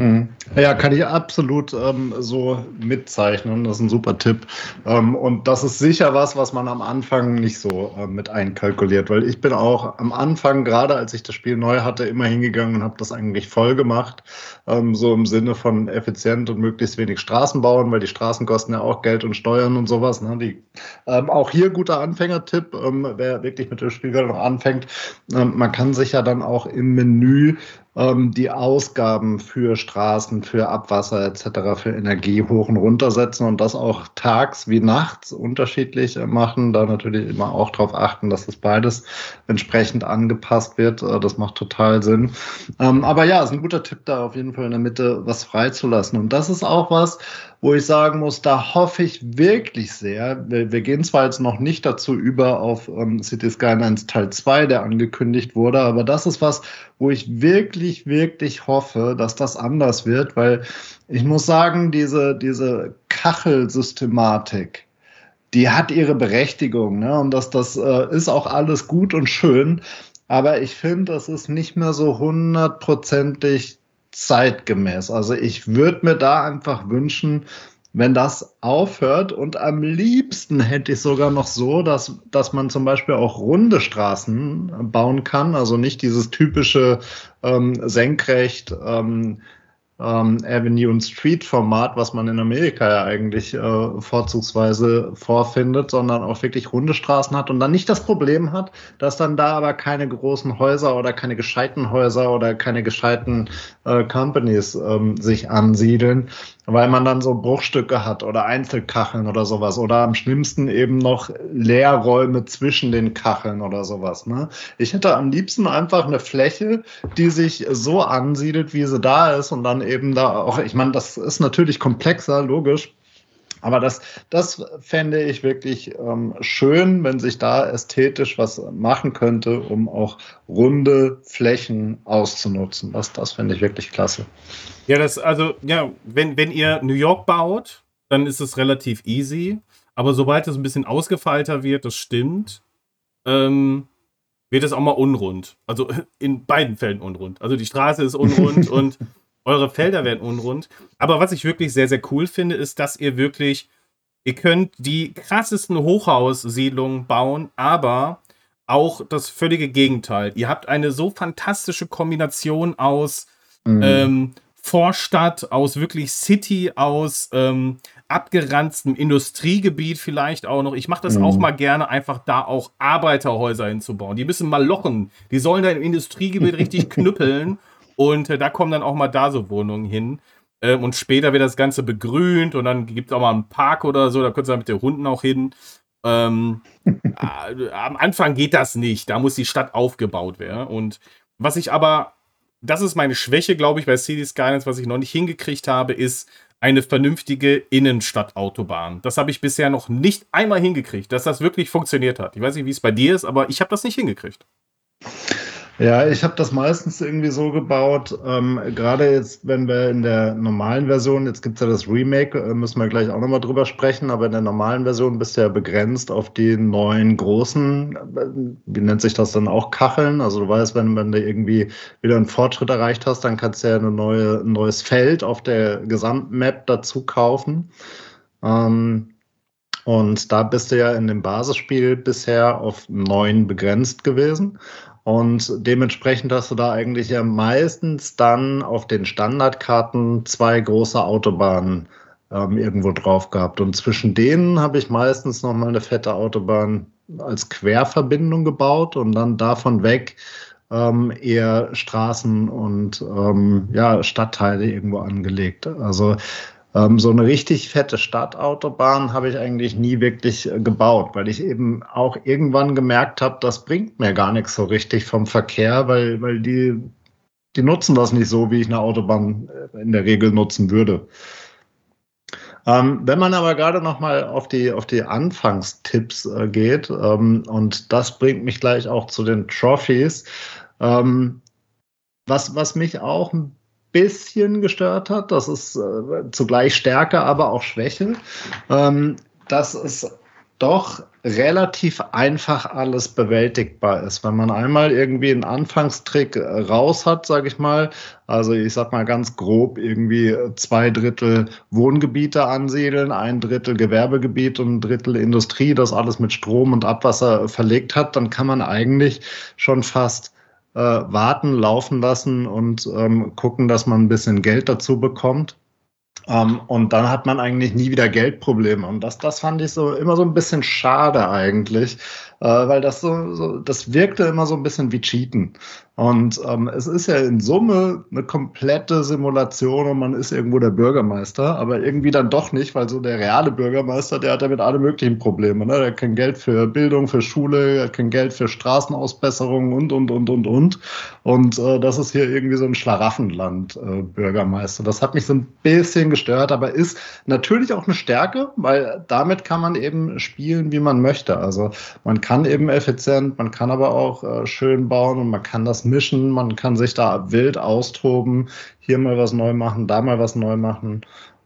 Mhm. Ja, kann ich absolut ähm, so mitzeichnen. Das ist ein super Tipp. Ähm, und das ist sicher was, was man am Anfang nicht so äh, mit einkalkuliert, weil ich bin auch am Anfang, gerade als ich das Spiel neu hatte, immer hingegangen und habe das eigentlich voll gemacht. Ähm, so im Sinne von effizient und möglichst wenig Straßen bauen, weil die Straßen kosten ja auch Geld und Steuern und sowas. Ne? Die, ähm, auch hier guter Anfängertipp, ähm, wer wirklich mit dem Spiel gerade noch anfängt. Ähm, man kann sich ja dann auch im Menü ähm, die Ausgaben für Straßen, für Abwasser etc., für Energie hoch und runter setzen und das auch tags wie nachts unterschiedlich machen. Da natürlich immer auch darauf achten, dass das beides entsprechend angepasst wird. Äh, das macht total Sinn. Ähm, aber ja, ist ein guter Tipp, da auf jeden Fall in der Mitte was freizulassen. Und das ist auch was, wo ich sagen muss, da hoffe ich wirklich sehr. Wir, wir gehen zwar jetzt noch nicht dazu über auf ähm, City Skylines Teil 2, der angekündigt wurde, aber das ist was, wo ich wirklich, wirklich hoffe, dass das anders wird, weil ich muss sagen, diese, diese Kachelsystematik, die hat ihre Berechtigung, ne? Und das, das äh, ist auch alles gut und schön. Aber ich finde, das ist nicht mehr so hundertprozentig zeitgemäß. Also ich würde mir da einfach wünschen, wenn das aufhört und am liebsten hätte ich sogar noch so, dass, dass man zum Beispiel auch runde Straßen bauen kann, also nicht dieses typische ähm, senkrecht ähm, ähm, Avenue und Street Format, was man in Amerika ja eigentlich äh, vorzugsweise vorfindet, sondern auch wirklich runde Straßen hat und dann nicht das Problem hat, dass dann da aber keine großen Häuser oder keine gescheiten Häuser oder keine gescheiten äh, Companies ähm, sich ansiedeln, weil man dann so Bruchstücke hat oder Einzelkacheln oder sowas oder am schlimmsten eben noch Leerräume zwischen den Kacheln oder sowas. Ne? Ich hätte am liebsten einfach eine Fläche, die sich so ansiedelt, wie sie da ist und dann eben da auch, ich meine, das ist natürlich komplexer, logisch. Aber das, das fände ich wirklich ähm, schön, wenn sich da ästhetisch was machen könnte, um auch runde Flächen auszunutzen. Das, das fände ich wirklich klasse. Ja, das, also, ja, wenn, wenn ihr New York baut, dann ist es relativ easy. Aber sobald es ein bisschen ausgefeilter wird, das stimmt, ähm, wird es auch mal unrund. Also in beiden Fällen unrund. Also die Straße ist unrund und eure Felder werden unrund. Aber was ich wirklich sehr, sehr cool finde, ist, dass ihr wirklich, ihr könnt die krassesten Hochhaussiedlungen bauen, aber auch das völlige Gegenteil. Ihr habt eine so fantastische Kombination aus mhm. ähm, Vorstadt, aus wirklich City, aus ähm, abgeranztem Industriegebiet vielleicht auch noch. Ich mache das mhm. auch mal gerne, einfach da auch Arbeiterhäuser hinzubauen. Die müssen mal lochen. Die sollen da im Industriegebiet richtig knüppeln. Und äh, da kommen dann auch mal da so Wohnungen hin. Ähm, und später wird das Ganze begrünt und dann gibt es auch mal einen Park oder so. Da könnt ihr mit den Hunden auch hin. Ähm, äh, am Anfang geht das nicht. Da muss die Stadt aufgebaut werden. Und was ich aber, das ist meine Schwäche, glaube ich, bei City Skylines, was ich noch nicht hingekriegt habe, ist, eine vernünftige Innenstadtautobahn. Das habe ich bisher noch nicht einmal hingekriegt, dass das wirklich funktioniert hat. Ich weiß nicht, wie es bei dir ist, aber ich habe das nicht hingekriegt. Ja, ich habe das meistens irgendwie so gebaut, ähm, gerade jetzt, wenn wir in der normalen Version, jetzt gibt's ja das Remake, äh, müssen wir gleich auch nochmal drüber sprechen, aber in der normalen Version bist du ja begrenzt auf die neuen großen, äh, wie nennt sich das dann auch, Kacheln. Also du weißt, wenn, wenn du irgendwie wieder einen Fortschritt erreicht hast, dann kannst du ja eine neue, ein neues Feld auf der Gesamtmap dazu kaufen. Ähm, und da bist du ja in dem Basisspiel bisher auf neun begrenzt gewesen. Und dementsprechend hast du da eigentlich ja meistens dann auf den Standardkarten zwei große Autobahnen ähm, irgendwo drauf gehabt. Und zwischen denen habe ich meistens noch mal eine fette Autobahn als Querverbindung gebaut und dann davon weg ähm, eher Straßen und ähm, ja, Stadtteile irgendwo angelegt. Also so eine richtig fette Stadtautobahn habe ich eigentlich nie wirklich äh, gebaut, weil ich eben auch irgendwann gemerkt habe, das bringt mir gar nichts so richtig vom Verkehr, weil, weil die, die nutzen das nicht so, wie ich eine Autobahn äh, in der Regel nutzen würde. Ähm, wenn man aber gerade noch mal auf die, auf die Anfangstipps äh, geht, ähm, und das bringt mich gleich auch zu den Trophies, ähm, was, was mich auch ein bisschen gestört hat. Das ist äh, zugleich Stärke, aber auch Schwäche. Ähm, dass es doch relativ einfach alles bewältigbar ist. Wenn man einmal irgendwie einen Anfangstrick äh, raus hat, sage ich mal, also ich sag mal ganz grob irgendwie zwei Drittel Wohngebiete ansiedeln, ein Drittel Gewerbegebiet und ein Drittel Industrie, das alles mit Strom und Abwasser verlegt hat, dann kann man eigentlich schon fast äh, warten, laufen lassen und ähm, gucken, dass man ein bisschen Geld dazu bekommt. Ähm, und dann hat man eigentlich nie wieder Geldprobleme. Und das, das fand ich so immer so ein bisschen schade eigentlich, äh, weil das so, so, das wirkte immer so ein bisschen wie Cheaten. Und ähm, es ist ja in Summe eine komplette Simulation und man ist irgendwo der Bürgermeister, aber irgendwie dann doch nicht, weil so der reale Bürgermeister, der hat damit alle möglichen Probleme. Ne? Der hat kein Geld für Bildung, für Schule, er hat kein Geld für Straßenausbesserungen und, und, und, und, und. Und äh, das ist hier irgendwie so ein Schlaraffenland, äh. Das hat mich so ein bisschen gestört, aber ist natürlich auch eine Stärke, weil damit kann man eben spielen, wie man möchte. Also man kann eben effizient, man kann aber auch äh, schön bauen und man kann das mischen, man kann sich da wild austoben, hier mal was neu machen, da mal was neu machen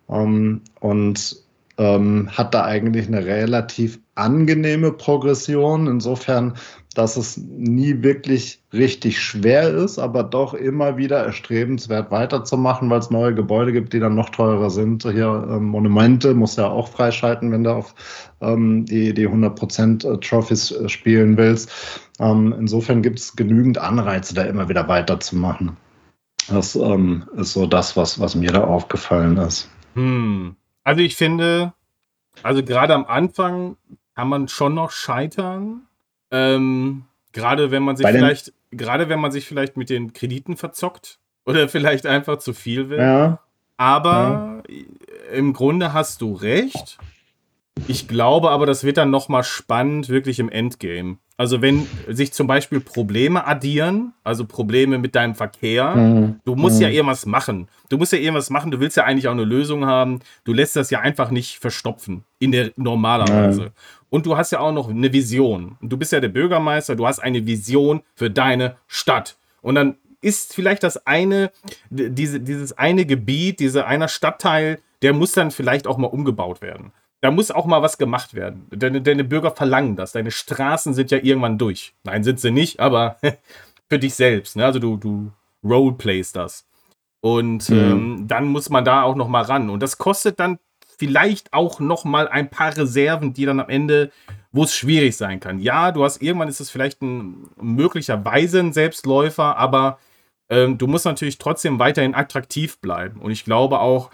ähm, und ähm, hat da eigentlich eine relativ angenehme Progression. Insofern, dass es nie wirklich richtig schwer ist, aber doch immer wieder erstrebenswert weiterzumachen, weil es neue Gebäude gibt, die dann noch teurer sind. Hier ähm, Monumente muss ja auch freischalten, wenn du auf ähm, die, die 100% äh, Trophies äh, spielen willst. Ähm, insofern gibt es genügend Anreize, da immer wieder weiterzumachen. Das ähm, ist so das, was, was mir da aufgefallen ist. Hm. Also ich finde, also gerade am Anfang kann man schon noch scheitern. Ähm, gerade wenn man sich vielleicht, gerade wenn man sich vielleicht mit den Krediten verzockt oder vielleicht einfach zu viel will. Ja. Aber ja. im Grunde hast du recht. Ich glaube aber, das wird dann nochmal spannend, wirklich im Endgame. Also wenn sich zum Beispiel Probleme addieren, also Probleme mit deinem Verkehr, mhm. du musst mhm. ja irgendwas machen. Du musst ja irgendwas machen, du willst ja eigentlich auch eine Lösung haben. Du lässt das ja einfach nicht verstopfen, in der normalerweise. Mhm. Und du hast ja auch noch eine Vision. Du bist ja der Bürgermeister, du hast eine Vision für deine Stadt. Und dann ist vielleicht das eine, diese, dieses eine Gebiet, dieser einer Stadtteil, der muss dann vielleicht auch mal umgebaut werden. Da muss auch mal was gemacht werden. Deine, deine Bürger verlangen das. Deine Straßen sind ja irgendwann durch. Nein, sind sie nicht, aber für dich selbst. Ne? Also du, du roleplayst das. Und mhm. ähm, dann muss man da auch noch mal ran. Und das kostet dann vielleicht auch noch mal ein paar Reserven, die dann am Ende, wo es schwierig sein kann. Ja, du hast irgendwann ist es vielleicht ein möglicherweise ein Selbstläufer, aber ähm, du musst natürlich trotzdem weiterhin attraktiv bleiben. Und ich glaube auch,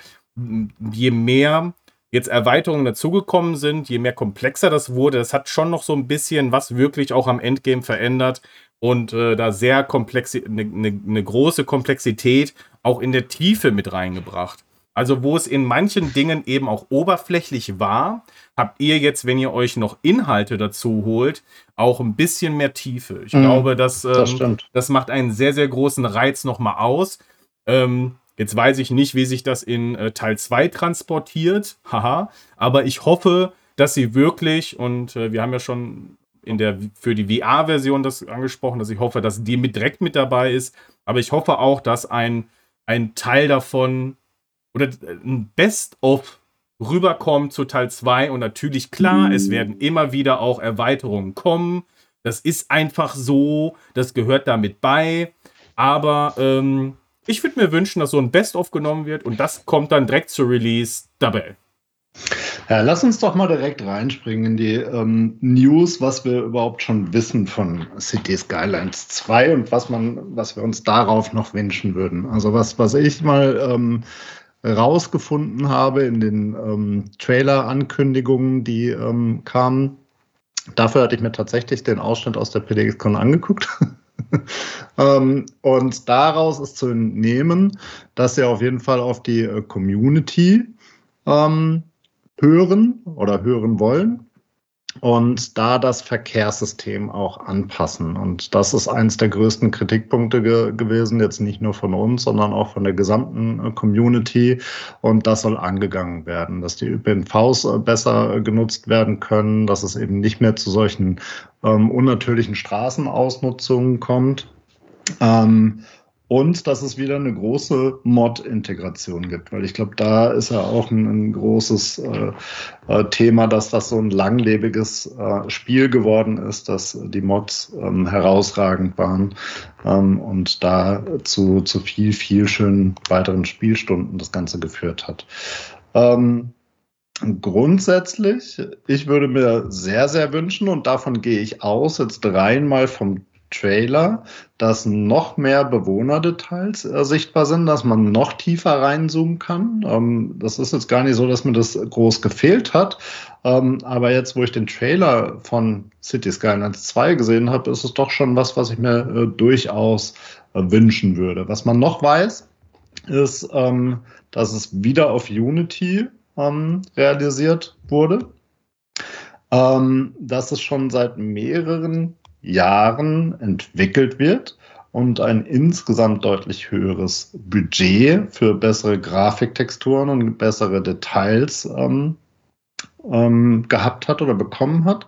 je mehr jetzt Erweiterungen dazugekommen sind, je mehr komplexer das wurde, das hat schon noch so ein bisschen was wirklich auch am Endgame verändert und äh, da sehr komplex, eine ne, ne große Komplexität auch in der Tiefe mit reingebracht. Also wo es in manchen Dingen eben auch oberflächlich war, habt ihr jetzt, wenn ihr euch noch Inhalte dazu holt, auch ein bisschen mehr Tiefe. Ich mhm, glaube, dass, ähm, das, das, macht einen sehr, sehr großen Reiz nochmal aus. Ähm, Jetzt weiß ich nicht, wie sich das in äh, Teil 2 transportiert. Haha. Aber ich hoffe, dass sie wirklich, und äh, wir haben ja schon in der, für die VR-Version das angesprochen, dass ich hoffe, dass die mit direkt mit dabei ist. Aber ich hoffe auch, dass ein, ein Teil davon oder äh, ein Best-of rüberkommt zu Teil 2. Und natürlich, klar, mhm. es werden immer wieder auch Erweiterungen kommen. Das ist einfach so, das gehört damit bei. Aber ähm, ich würde mir wünschen, dass so ein Best-of genommen wird und das kommt dann direkt zur Release dabei. Ja, lass uns doch mal direkt reinspringen in die ähm, News, was wir überhaupt schon wissen von City Skylines 2 und was man, was wir uns darauf noch wünschen würden. Also was, was ich mal ähm, rausgefunden habe in den ähm, Trailer-Ankündigungen, die ähm, kamen. Dafür hatte ich mir tatsächlich den Ausschnitt aus der PDXCon angeguckt. ähm, und daraus ist zu entnehmen, dass sie auf jeden Fall auf die äh, Community ähm, hören oder hören wollen und da das Verkehrssystem auch anpassen. Und das ist eines der größten Kritikpunkte ge gewesen, jetzt nicht nur von uns, sondern auch von der gesamten äh, Community. Und das soll angegangen werden, dass die ÖPNVs äh, besser genutzt werden können, dass es eben nicht mehr zu solchen ähm, unnatürlichen Straßenausnutzungen kommt. Ähm, und dass es wieder eine große Mod-Integration gibt, weil ich glaube, da ist ja auch ein, ein großes äh, äh, Thema, dass das so ein langlebiges äh, Spiel geworden ist, dass die Mods ähm, herausragend waren ähm, und da zu, zu viel, viel schönen weiteren Spielstunden das Ganze geführt hat. Ähm, Grundsätzlich, ich würde mir sehr, sehr wünschen, und davon gehe ich aus, jetzt rein mal vom Trailer, dass noch mehr Bewohnerdetails äh, sichtbar sind, dass man noch tiefer reinzoomen kann. Ähm, das ist jetzt gar nicht so, dass mir das groß gefehlt hat. Ähm, aber jetzt, wo ich den Trailer von City Skylines 2 gesehen habe, ist es doch schon was, was ich mir äh, durchaus äh, wünschen würde. Was man noch weiß, ist, ähm, dass es wieder auf Unity ähm, realisiert wurde. Ähm, dass es schon seit mehreren Jahren entwickelt wird und ein insgesamt deutlich höheres Budget für bessere Grafiktexturen und bessere Details ähm, ähm, gehabt hat oder bekommen hat.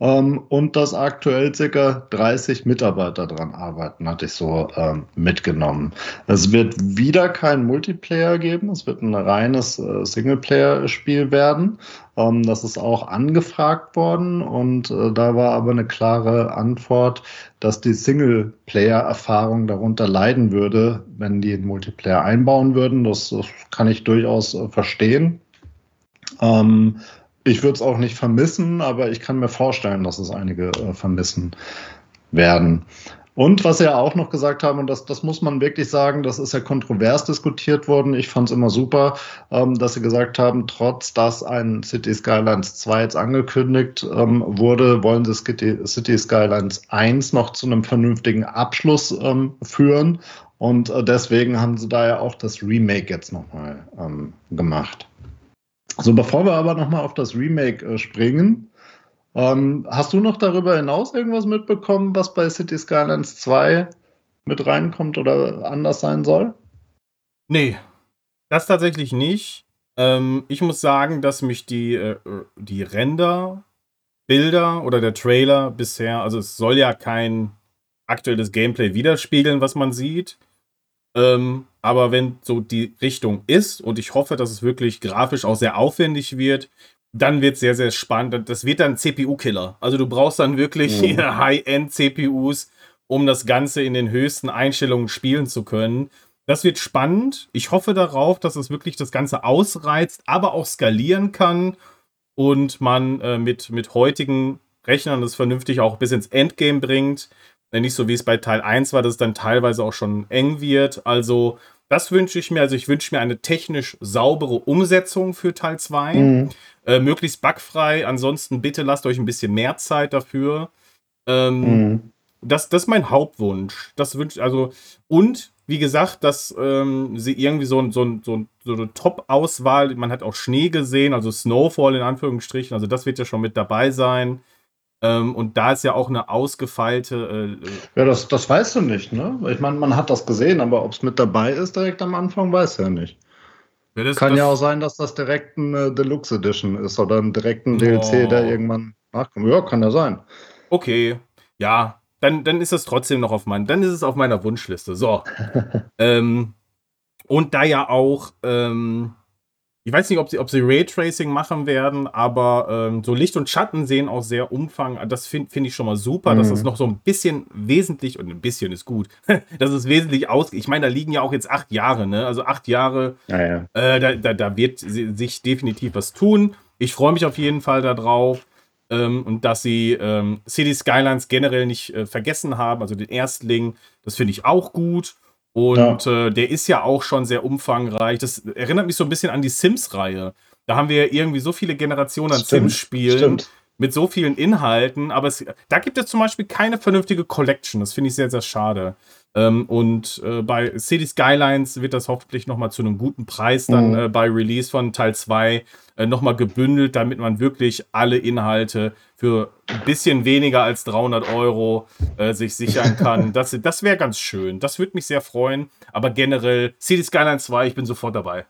Ähm, und dass aktuell circa 30 Mitarbeiter dran arbeiten, hatte ich so ähm, mitgenommen. Es wird wieder kein Multiplayer geben, es wird ein reines äh, Singleplayer-Spiel werden. Ähm, das ist auch angefragt worden und äh, da war aber eine klare Antwort, dass die Singleplayer-Erfahrung darunter leiden würde, wenn die Multiplayer einbauen würden. Das, das kann ich durchaus äh, verstehen. Ähm, ich würde es auch nicht vermissen, aber ich kann mir vorstellen, dass es einige äh, vermissen werden. Und was Sie ja auch noch gesagt haben, und das, das muss man wirklich sagen, das ist ja kontrovers diskutiert worden. Ich fand es immer super, ähm, dass Sie gesagt haben, trotz dass ein City Skylines 2 jetzt angekündigt ähm, wurde, wollen Sie City, City Skylines 1 noch zu einem vernünftigen Abschluss ähm, führen. Und äh, deswegen haben Sie da ja auch das Remake jetzt nochmal ähm, gemacht. So, bevor wir aber nochmal auf das Remake äh, springen, ähm, hast du noch darüber hinaus irgendwas mitbekommen, was bei City Skylines 2 mit reinkommt oder anders sein soll? Nee, das tatsächlich nicht. Ähm, ich muss sagen, dass mich die, äh, die Render, Bilder oder der Trailer bisher, also es soll ja kein aktuelles Gameplay widerspiegeln, was man sieht. Ähm, aber wenn so die Richtung ist und ich hoffe, dass es wirklich grafisch auch sehr aufwendig wird, dann wird es sehr, sehr spannend. Das wird dann CPU-Killer. Also du brauchst dann wirklich mhm. High-End-CPUs, um das Ganze in den höchsten Einstellungen spielen zu können. Das wird spannend. Ich hoffe darauf, dass es wirklich das Ganze ausreizt, aber auch skalieren kann und man äh, mit, mit heutigen Rechnern das vernünftig auch bis ins Endgame bringt. Nicht so wie es bei Teil 1 war, dass es dann teilweise auch schon eng wird. Also, das wünsche ich mir. Also, ich wünsche mir eine technisch saubere Umsetzung für Teil 2. Mhm. Äh, möglichst bugfrei. Ansonsten bitte lasst euch ein bisschen mehr Zeit dafür. Ähm, mhm. das, das ist mein Hauptwunsch. Das wünsche also und wie gesagt, dass ähm, sie irgendwie so, so, so, so eine Top-Auswahl, man hat auch Schnee gesehen, also Snowfall in Anführungsstrichen, also das wird ja schon mit dabei sein. Ähm, und da ist ja auch eine ausgefeilte. Äh, ja, das, das weißt du nicht, ne? Ich meine, man hat das gesehen, aber ob es mit dabei ist direkt am Anfang, weiß ja nicht. Ja, das, Kann das, ja auch sein, dass das direkt ein äh, Deluxe Edition ist oder ein direkten oh. DLC, der irgendwann nachkommt. Ja, kann ja sein. Okay, ja, dann, dann ist es trotzdem noch auf meinem, dann ist es auf meiner Wunschliste. So. ähm, und da ja auch ähm, ich weiß nicht, ob sie, ob sie Raytracing machen werden, aber ähm, so Licht und Schatten sehen auch sehr umfang. Das finde find ich schon mal super, mhm. dass das noch so ein bisschen wesentlich, und ein bisschen ist gut, dass es wesentlich aus. Ich meine, da liegen ja auch jetzt acht Jahre, ne? Also acht Jahre, ja, ja. Äh, da, da, da, wird sich definitiv was tun. Ich freue mich auf jeden Fall darauf. Ähm, und dass sie ähm, City Skylines generell nicht äh, vergessen haben, also den Erstling, das finde ich auch gut. Und ja. äh, der ist ja auch schon sehr umfangreich. Das erinnert mich so ein bisschen an die Sims-Reihe. Da haben wir ja irgendwie so viele Generationen an Sims-Spielen mit so vielen Inhalten, aber es, da gibt es zum Beispiel keine vernünftige Collection. Das finde ich sehr, sehr schade. Ähm, und äh, bei City Skylines wird das hoffentlich nochmal zu einem guten Preis dann mhm. äh, bei Release von Teil 2 äh, nochmal gebündelt, damit man wirklich alle Inhalte für ein bisschen weniger als 300 Euro äh, sich sichern kann. Das, das wäre ganz schön. Das würde mich sehr freuen. Aber generell City Skylines 2, ich bin sofort dabei.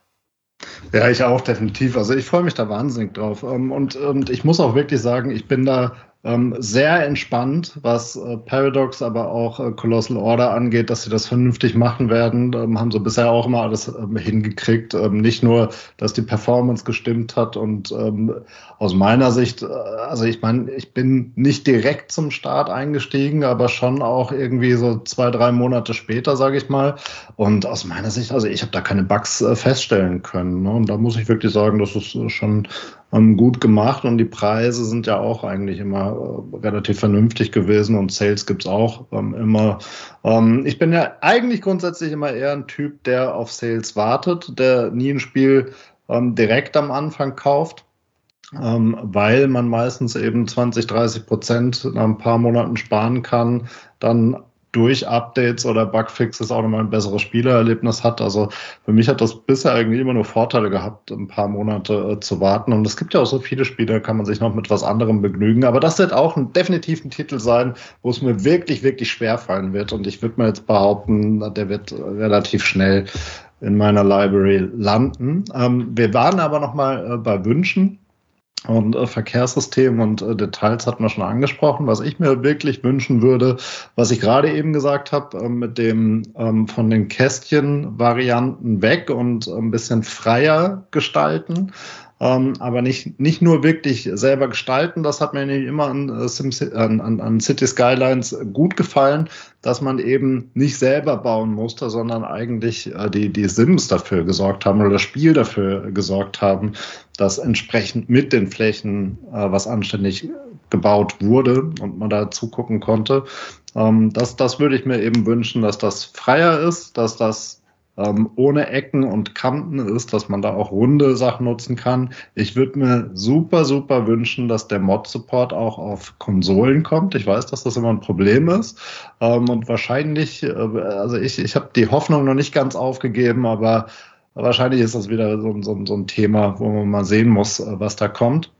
Ja, ich auch definitiv. Also ich freue mich da wahnsinnig drauf. Ähm, und, und ich muss auch wirklich sagen, ich bin da ähm, sehr entspannt, was äh, Paradox, aber auch äh, Colossal Order angeht, dass sie das vernünftig machen werden. Ähm, haben sie bisher auch immer alles ähm, hingekriegt. Ähm, nicht nur, dass die Performance gestimmt hat und ähm, aus meiner Sicht, äh, also ich meine, ich bin nicht direkt zum Start eingestiegen, aber schon auch irgendwie so zwei, drei Monate später, sage ich mal. Und aus meiner Sicht, also ich habe da keine Bugs äh, feststellen können. Ne? Und da muss ich wirklich sagen, das ist äh, schon ähm, gut gemacht und die Preise sind ja auch eigentlich immer äh, relativ vernünftig gewesen und Sales gibt's auch ähm, immer. Ähm, ich bin ja eigentlich grundsätzlich immer eher ein Typ, der auf Sales wartet, der nie ein Spiel ähm, direkt am Anfang kauft. Ähm, weil man meistens eben 20, 30 Prozent nach ein paar Monaten sparen kann, dann durch Updates oder Bugfixes auch nochmal ein besseres Spielererlebnis hat. Also für mich hat das bisher irgendwie immer nur Vorteile gehabt, ein paar Monate äh, zu warten. Und es gibt ja auch so viele Spiele, kann man sich noch mit was anderem begnügen. Aber das wird auch ein, definitiv ein Titel sein, wo es mir wirklich, wirklich schwer fallen wird. Und ich würde mal jetzt behaupten, der wird relativ schnell in meiner Library landen. Ähm, wir waren aber nochmal äh, bei Wünschen. Und äh, Verkehrssystem und äh, Details hatten wir schon angesprochen. Was ich mir wirklich wünschen würde, was ich gerade eben gesagt habe, äh, mit dem ähm, von den Kästchen-Varianten weg und ein bisschen freier gestalten ähm, aber nicht, nicht nur wirklich selber gestalten. Das hat mir nämlich immer an, äh, an, an, an City Skylines gut gefallen, dass man eben nicht selber bauen musste, sondern eigentlich äh, die, die Sims dafür gesorgt haben oder das Spiel dafür gesorgt haben, dass entsprechend mit den Flächen äh, was anständig gebaut wurde und man da zugucken konnte. Ähm, das, das würde ich mir eben wünschen, dass das freier ist, dass das ähm, ohne Ecken und Kanten ist, dass man da auch runde Sachen nutzen kann. Ich würde mir super, super wünschen, dass der Mod-Support auch auf Konsolen kommt. Ich weiß, dass das immer ein Problem ist. Ähm, und wahrscheinlich, äh, also ich, ich habe die Hoffnung noch nicht ganz aufgegeben, aber wahrscheinlich ist das wieder so, so, so ein Thema, wo man mal sehen muss, äh, was da kommt.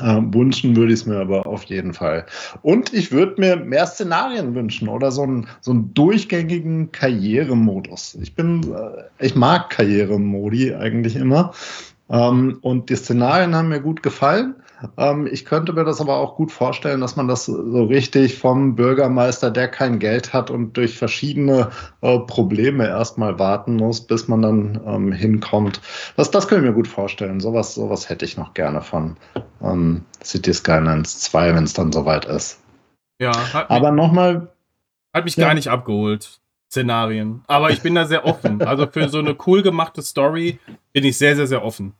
Äh, wünschen würde ich es mir aber auf jeden Fall. Und ich würde mir mehr Szenarien wünschen oder so einen, so einen durchgängigen Karrieremodus. Ich bin, äh, ich mag Karrieremodi eigentlich immer. Ähm, und die Szenarien haben mir gut gefallen. Ähm, ich könnte mir das aber auch gut vorstellen, dass man das so richtig vom Bürgermeister, der kein Geld hat und durch verschiedene äh, Probleme erstmal warten muss, bis man dann ähm, hinkommt. Das, das könnte ich mir gut vorstellen. Sowas, sowas hätte ich noch gerne von ähm, City Skylines 2, wenn es dann soweit ist. Ja, aber nochmal. Hat mich ja. gar nicht abgeholt. Szenarien. Aber ich bin da sehr offen. Also für so eine cool gemachte Story bin ich sehr, sehr, sehr offen.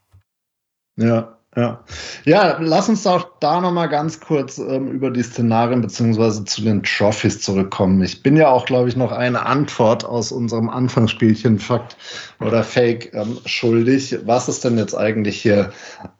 Ja, ja. ja, lass uns auch da nochmal ganz kurz ähm, über die Szenarien beziehungsweise zu den Trophies zurückkommen. Ich bin ja auch, glaube ich, noch eine Antwort aus unserem Anfangsspielchen Fakt oder Fake ähm, schuldig, was es denn jetzt eigentlich hier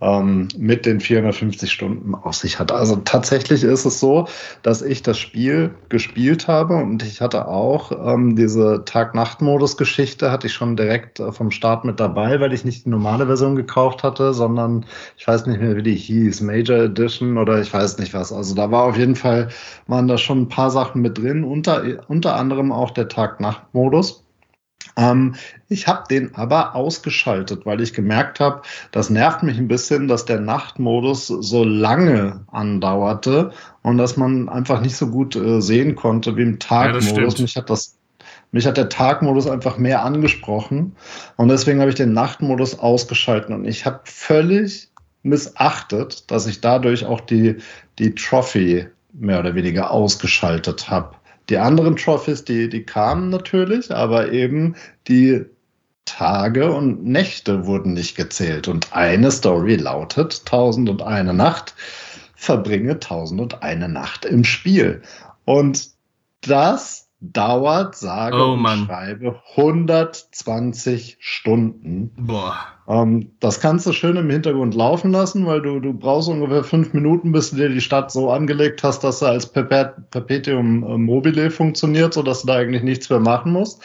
ähm, mit den 450 Stunden auf sich hat. Also tatsächlich ist es so, dass ich das Spiel gespielt habe und ich hatte auch ähm, diese Tag-Nacht-Modus-Geschichte, hatte ich schon direkt äh, vom Start mit dabei, weil ich nicht die normale Version gekauft hatte, sondern ich weiß nicht mehr, wie die hieß, Major Edition oder ich weiß nicht was. Also da war auf jeden Fall, waren da schon ein paar Sachen mit drin, unter, unter anderem auch der Tag-Nacht-Modus. Ähm, ich habe den aber ausgeschaltet, weil ich gemerkt habe, das nervt mich ein bisschen, dass der Nachtmodus so lange andauerte und dass man einfach nicht so gut äh, sehen konnte wie im Tagmodus. Ja, mich hat das mich hat der Tagmodus einfach mehr angesprochen und deswegen habe ich den Nachtmodus ausgeschaltet und ich habe völlig missachtet, dass ich dadurch auch die, die Trophy mehr oder weniger ausgeschaltet habe. Die anderen Trophies, die, die kamen natürlich, aber eben die Tage und Nächte wurden nicht gezählt. Und eine Story lautet 1001 Nacht, verbringe 1001 Nacht im Spiel. Und das dauert, sage oh, und schreibe, 120 Stunden. Boah. Ähm, das kannst du schön im Hintergrund laufen lassen, weil du, du brauchst ungefähr fünf Minuten, bis du dir die Stadt so angelegt hast, dass sie als Perpetuum äh, mobile funktioniert, sodass du da eigentlich nichts mehr machen musst.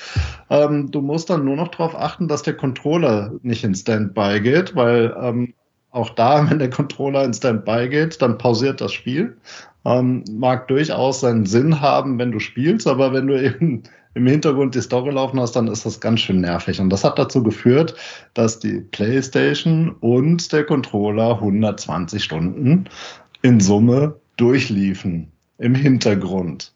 Ähm, du musst dann nur noch darauf achten, dass der Controller nicht in Standby geht, weil ähm, auch da, wenn der Controller in Standby geht, dann pausiert das Spiel. Ähm, mag durchaus seinen Sinn haben, wenn du spielst, aber wenn du eben im Hintergrund die Story laufen hast, dann ist das ganz schön nervig. Und das hat dazu geführt, dass die PlayStation und der Controller 120 Stunden in Summe durchliefen im Hintergrund.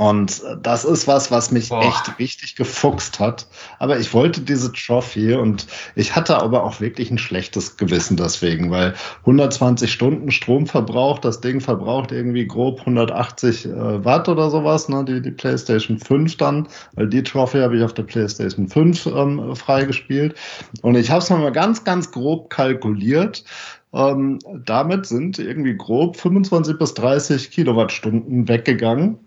Und das ist was, was mich Boah. echt richtig gefuchst hat. Aber ich wollte diese Trophy und ich hatte aber auch wirklich ein schlechtes Gewissen deswegen, weil 120 Stunden Stromverbrauch, das Ding verbraucht irgendwie grob 180 äh, Watt oder sowas, ne, die, die PlayStation 5 dann, weil die Trophy habe ich auf der PlayStation 5 ähm, freigespielt. Und ich habe es mal ganz, ganz grob kalkuliert. Ähm, damit sind irgendwie grob 25 bis 30 Kilowattstunden weggegangen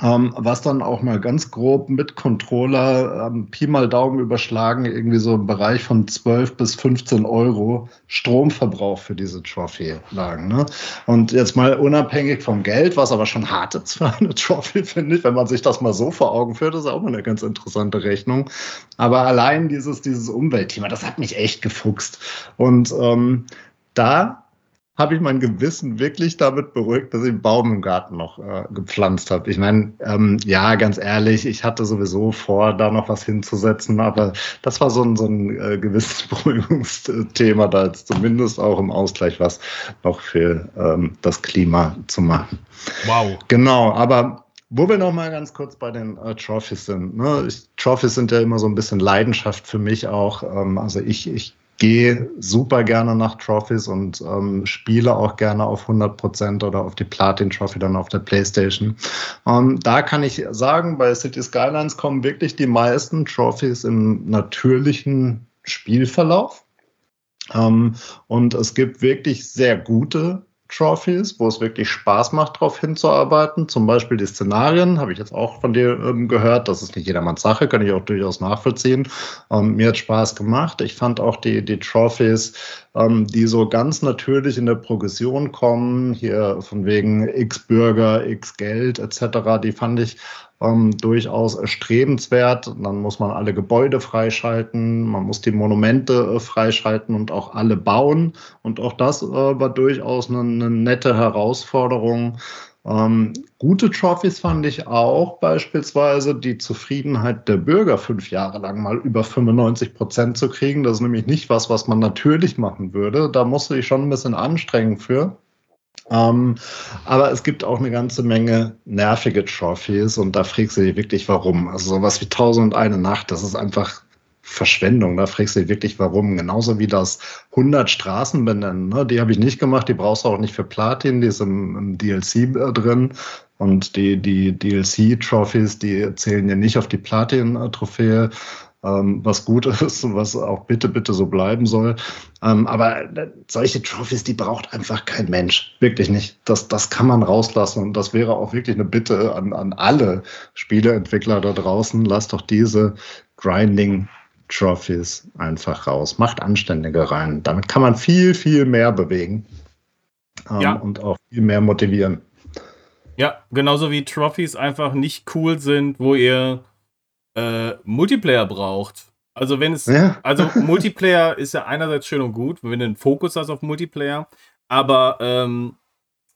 ähm, was dann auch mal ganz grob mit Controller, ähm, Pi mal Daumen überschlagen, irgendwie so im Bereich von 12 bis 15 Euro Stromverbrauch für diese Trophy lagen. Ne? Und jetzt mal unabhängig vom Geld, was aber schon hart ist für eine Trophy, finde ich, wenn man sich das mal so vor Augen führt, ist auch mal eine ganz interessante Rechnung. Aber allein dieses, dieses Umweltthema, das hat mich echt gefuchst. Und ähm, da habe ich mein Gewissen wirklich damit beruhigt, dass ich einen Baum im Garten noch äh, gepflanzt habe. Ich meine, ähm, ja, ganz ehrlich, ich hatte sowieso vor, da noch was hinzusetzen, aber das war so ein, so ein äh, gewisses Beruhigungsthema, da jetzt zumindest auch im Ausgleich was noch für ähm, das Klima zu machen. Wow. Genau, aber wo wir noch mal ganz kurz bei den äh, Trophies sind. Ne? Ich, Trophies sind ja immer so ein bisschen Leidenschaft für mich auch. Ähm, also ich, ich gehe super gerne nach Trophies und ähm, spiele auch gerne auf 100 Prozent oder auf die Platin Trophy dann auf der PlayStation. Ähm, da kann ich sagen, bei City Skylines kommen wirklich die meisten Trophies im natürlichen Spielverlauf. Ähm, und es gibt wirklich sehr gute Trophies, wo es wirklich Spaß macht, darauf hinzuarbeiten. Zum Beispiel die Szenarien, habe ich jetzt auch von dir ähm, gehört. Das ist nicht jedermanns Sache, kann ich auch durchaus nachvollziehen. Ähm, mir hat Spaß gemacht. Ich fand auch die, die Trophies ähm, die so ganz natürlich in der Progression kommen, hier von wegen X Bürger, X Geld etc., die fand ich ähm, durchaus erstrebenswert. Dann muss man alle Gebäude freischalten, man muss die Monumente äh, freischalten und auch alle bauen. Und auch das äh, war durchaus eine, eine nette Herausforderung. Ähm, gute Trophys fand ich auch beispielsweise die Zufriedenheit der Bürger fünf Jahre lang mal über 95 Prozent zu kriegen. Das ist nämlich nicht was, was man natürlich machen würde. Da musste ich schon ein bisschen anstrengen für. Ähm, aber es gibt auch eine ganze Menge nervige Trophys und da fragst du dich wirklich, warum. Also sowas wie Tausend und eine Nacht, das ist einfach Verschwendung. Da fragst du dich wirklich, warum. Genauso wie das 100 Straßen benennen. Ne? Die habe ich nicht gemacht, die brauchst du auch nicht für Platin, die ist im, im DLC äh, drin. Und die, die DLC-Trophies, die zählen ja nicht auf die Platin-Trophäe ähm, was gut ist was auch bitte, bitte so bleiben soll. Ähm, aber äh, solche Trophys, die braucht einfach kein Mensch. Wirklich nicht. Das, das kann man rauslassen. Und das wäre auch wirklich eine Bitte an, an alle Spieleentwickler da draußen. Lasst doch diese Grinding Trophies einfach raus. Macht anständige rein. Damit kann man viel, viel mehr bewegen. Ähm, ja. Und auch viel mehr motivieren. Ja, genauso wie Trophies einfach nicht cool sind, wo ihr äh, Multiplayer braucht. Also wenn es, ja. also Multiplayer ist ja einerseits schön und gut, wenn du einen Fokus hast auf Multiplayer, aber ähm,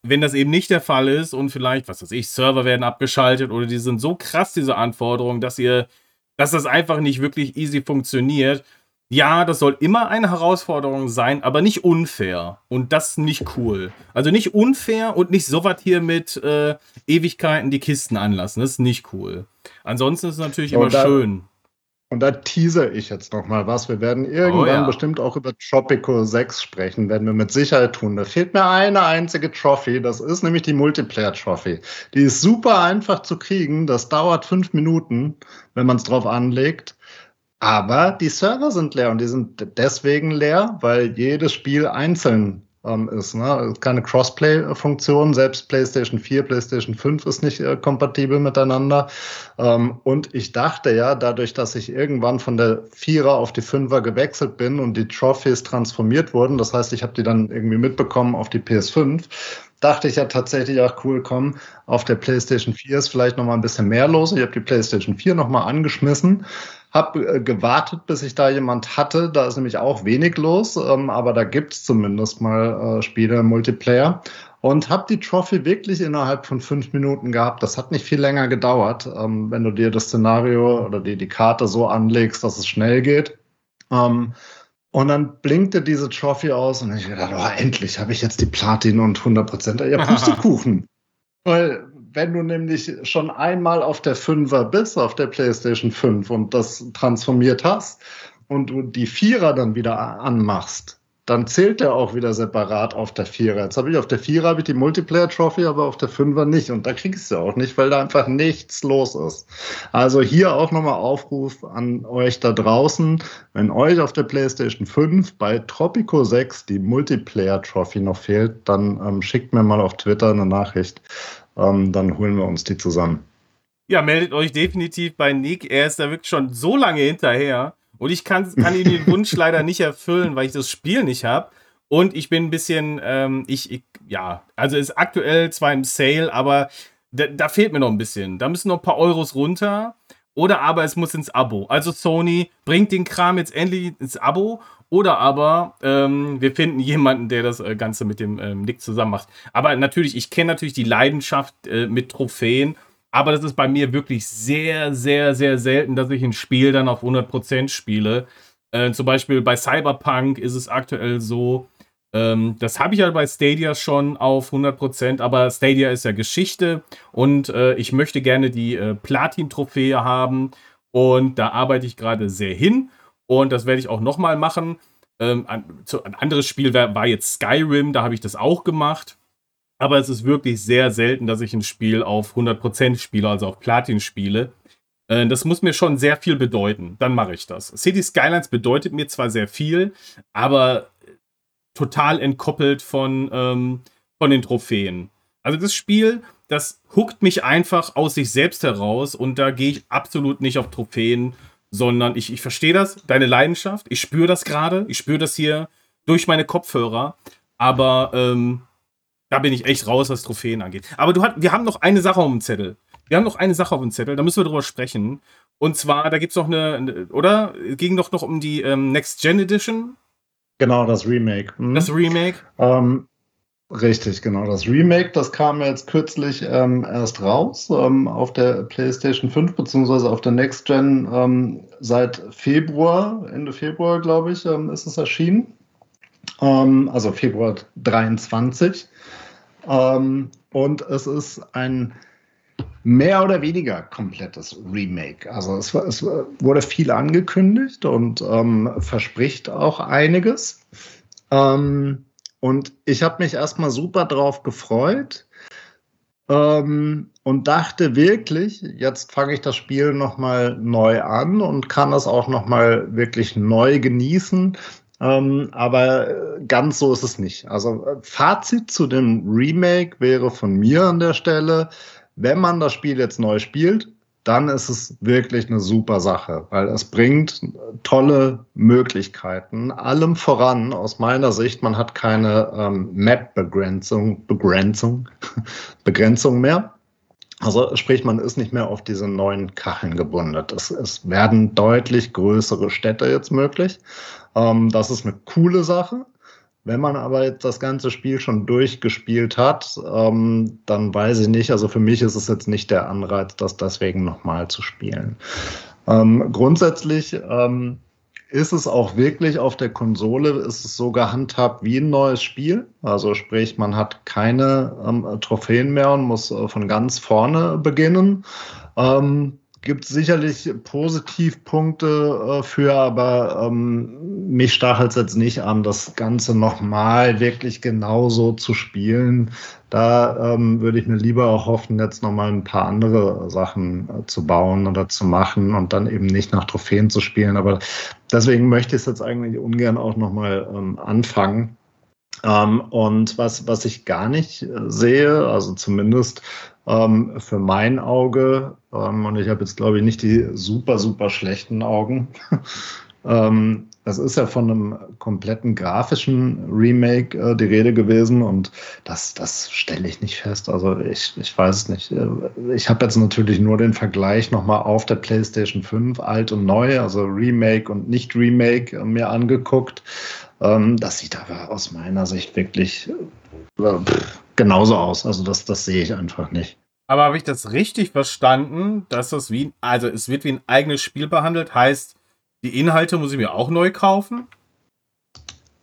wenn das eben nicht der Fall ist und vielleicht, was weiß ich, Server werden abgeschaltet oder die sind so krass, diese Anforderungen, dass ihr, dass das einfach nicht wirklich easy funktioniert. Ja, das soll immer eine Herausforderung sein, aber nicht unfair. Und das nicht cool. Also nicht unfair und nicht so was hier mit äh, Ewigkeiten die Kisten anlassen. Das ist nicht cool. Ansonsten ist es natürlich immer da, schön. Und da teaser ich jetzt noch mal was. Wir werden irgendwann oh, ja. bestimmt auch über Tropico 6 sprechen, werden wir mit Sicherheit tun. Da fehlt mir eine einzige Trophy. Das ist nämlich die Multiplayer Trophy. Die ist super einfach zu kriegen. Das dauert fünf Minuten, wenn man es drauf anlegt. Aber die Server sind leer und die sind deswegen leer, weil jedes Spiel einzeln ähm, ist. Ne? Keine Crossplay-Funktion, selbst PlayStation 4, PlayStation 5 ist nicht äh, kompatibel miteinander. Ähm, und ich dachte ja, dadurch, dass ich irgendwann von der Vierer auf die Fünfer gewechselt bin und die Trophies transformiert wurden, das heißt, ich habe die dann irgendwie mitbekommen auf die PS5, dachte ich ja tatsächlich, ach cool, komm, auf der PlayStation 4 ist vielleicht noch mal ein bisschen mehr los. Ich habe die PlayStation 4 noch mal angeschmissen habe äh, gewartet, bis ich da jemand hatte. Da ist nämlich auch wenig los, ähm, aber da gibt es zumindest mal äh, Spiele im Multiplayer. Und habe die Trophy wirklich innerhalb von fünf Minuten gehabt. Das hat nicht viel länger gedauert, ähm, wenn du dir das Szenario oder die, die Karte so anlegst, dass es schnell geht. Ähm, und dann blinkte diese Trophy aus und ich dachte, oh, endlich habe ich jetzt die Platin und 100%. Ja, Pustekuchen. Weil wenn du nämlich schon einmal auf der 5er bist, auf der PlayStation 5 und das transformiert hast und du die Vierer dann wieder anmachst, dann zählt der auch wieder separat auf der Vierer. Jetzt habe ich auf der Vierer habe ich die Multiplayer Trophy, aber auf der Fünfer nicht. Und da kriegst du auch nicht, weil da einfach nichts los ist. Also hier auch nochmal Aufruf an euch da draußen. Wenn euch auf der PlayStation 5 bei Tropico 6 die Multiplayer Trophy noch fehlt, dann ähm, schickt mir mal auf Twitter eine Nachricht ähm, dann holen wir uns die zusammen. Ja, meldet euch definitiv bei Nick. Er ist da wirklich schon so lange hinterher. Und ich kann, kann ihm den Wunsch leider nicht erfüllen, weil ich das Spiel nicht habe. Und ich bin ein bisschen, ähm, ich, ich, ja, also ist aktuell zwar im Sale, aber da, da, fehlt mir noch ein bisschen. Da müssen noch ein paar Euros runter. Oder aber es muss ins Abo. Also Sony bringt den Kram jetzt endlich ins Abo oder aber ähm, wir finden jemanden, der das äh, Ganze mit dem ähm, Nick zusammen macht. Aber natürlich, ich kenne natürlich die Leidenschaft äh, mit Trophäen. Aber das ist bei mir wirklich sehr, sehr, sehr selten, dass ich ein Spiel dann auf 100% spiele. Äh, zum Beispiel bei Cyberpunk ist es aktuell so, ähm, das habe ich ja bei Stadia schon auf 100%, aber Stadia ist ja Geschichte und äh, ich möchte gerne die äh, Platin-Trophäe haben und da arbeite ich gerade sehr hin. Und das werde ich auch nochmal machen. Ähm, ein, anderes Spiel war, war jetzt Skyrim, da habe ich das auch gemacht. Aber es ist wirklich sehr selten, dass ich ein Spiel auf 100% spiele, also auf Platin spiele. Äh, das muss mir schon sehr viel bedeuten. Dann mache ich das. City Skylines bedeutet mir zwar sehr viel, aber total entkoppelt von, ähm, von den Trophäen. Also das Spiel, das huckt mich einfach aus sich selbst heraus und da gehe ich absolut nicht auf Trophäen sondern ich, ich verstehe das, deine Leidenschaft, ich spüre das gerade, ich spüre das hier durch meine Kopfhörer. Aber ähm, da bin ich echt raus, was Trophäen angeht. Aber du hat, wir haben noch eine Sache auf dem Zettel. Wir haben noch eine Sache auf dem Zettel, da müssen wir drüber sprechen. Und zwar, da gibt es noch eine, oder? Ging doch noch um die ähm, Next Gen Edition? Genau, das Remake. Hm. Das Remake? Ähm, richtig, genau. Das Remake, das kam jetzt kürzlich ähm, erst raus ähm, auf der PlayStation 5, beziehungsweise auf der Next Gen ähm, seit Februar, Ende Februar, glaube ich, ähm, ist es erschienen. Also Februar 23. und es ist ein mehr oder weniger komplettes Remake. Also es, es wurde viel angekündigt und ähm, verspricht auch einiges. Ähm, und ich habe mich erstmal super drauf gefreut ähm, und dachte wirklich, jetzt fange ich das Spiel nochmal neu an und kann es auch nochmal wirklich neu genießen. Ähm, aber ganz so ist es nicht. Also Fazit zu dem Remake wäre von mir an der Stelle, wenn man das Spiel jetzt neu spielt, dann ist es wirklich eine super Sache, weil es bringt tolle Möglichkeiten. Allem voran, aus meiner Sicht, man hat keine ähm, Map-Begrenzung, Begrenzung, Begrenzung mehr. Also sprich, man ist nicht mehr auf diese neuen Kacheln gebunden. Es, es werden deutlich größere Städte jetzt möglich. Ähm, das ist eine coole Sache. Wenn man aber jetzt das ganze Spiel schon durchgespielt hat, ähm, dann weiß ich nicht. Also für mich ist es jetzt nicht der Anreiz, das deswegen nochmal zu spielen. Ähm, grundsätzlich ähm, ist es auch wirklich auf der Konsole, ist es so gehandhabt wie ein neues Spiel. Also sprich, man hat keine ähm, Trophäen mehr und muss äh, von ganz vorne beginnen. Ähm, gibt sicherlich Positivpunkte äh, für, aber ähm, mich stachelt es jetzt nicht an, das Ganze nochmal wirklich genauso zu spielen. Da ähm, würde ich mir lieber auch hoffen, jetzt nochmal ein paar andere Sachen äh, zu bauen oder zu machen und dann eben nicht nach Trophäen zu spielen. Aber deswegen möchte ich es jetzt eigentlich ungern auch nochmal ähm, anfangen. Ähm, und was, was ich gar nicht äh, sehe, also zumindest ähm, für mein Auge, ähm, und ich habe jetzt, glaube ich, nicht die super, super schlechten Augen. ähm, das ist ja von einem kompletten grafischen Remake äh, die Rede gewesen und das, das stelle ich nicht fest. Also ich, ich weiß es nicht. Äh, ich habe jetzt natürlich nur den Vergleich nochmal auf der PlayStation 5, alt und neu, also Remake und nicht Remake, äh, mir angeguckt. Ähm, das sieht aber aus meiner Sicht wirklich äh, genauso aus. Also das, das sehe ich einfach nicht. Aber habe ich das richtig verstanden, dass das wie, also es wird wie ein eigenes Spiel behandelt, heißt, die Inhalte muss ich mir auch neu kaufen?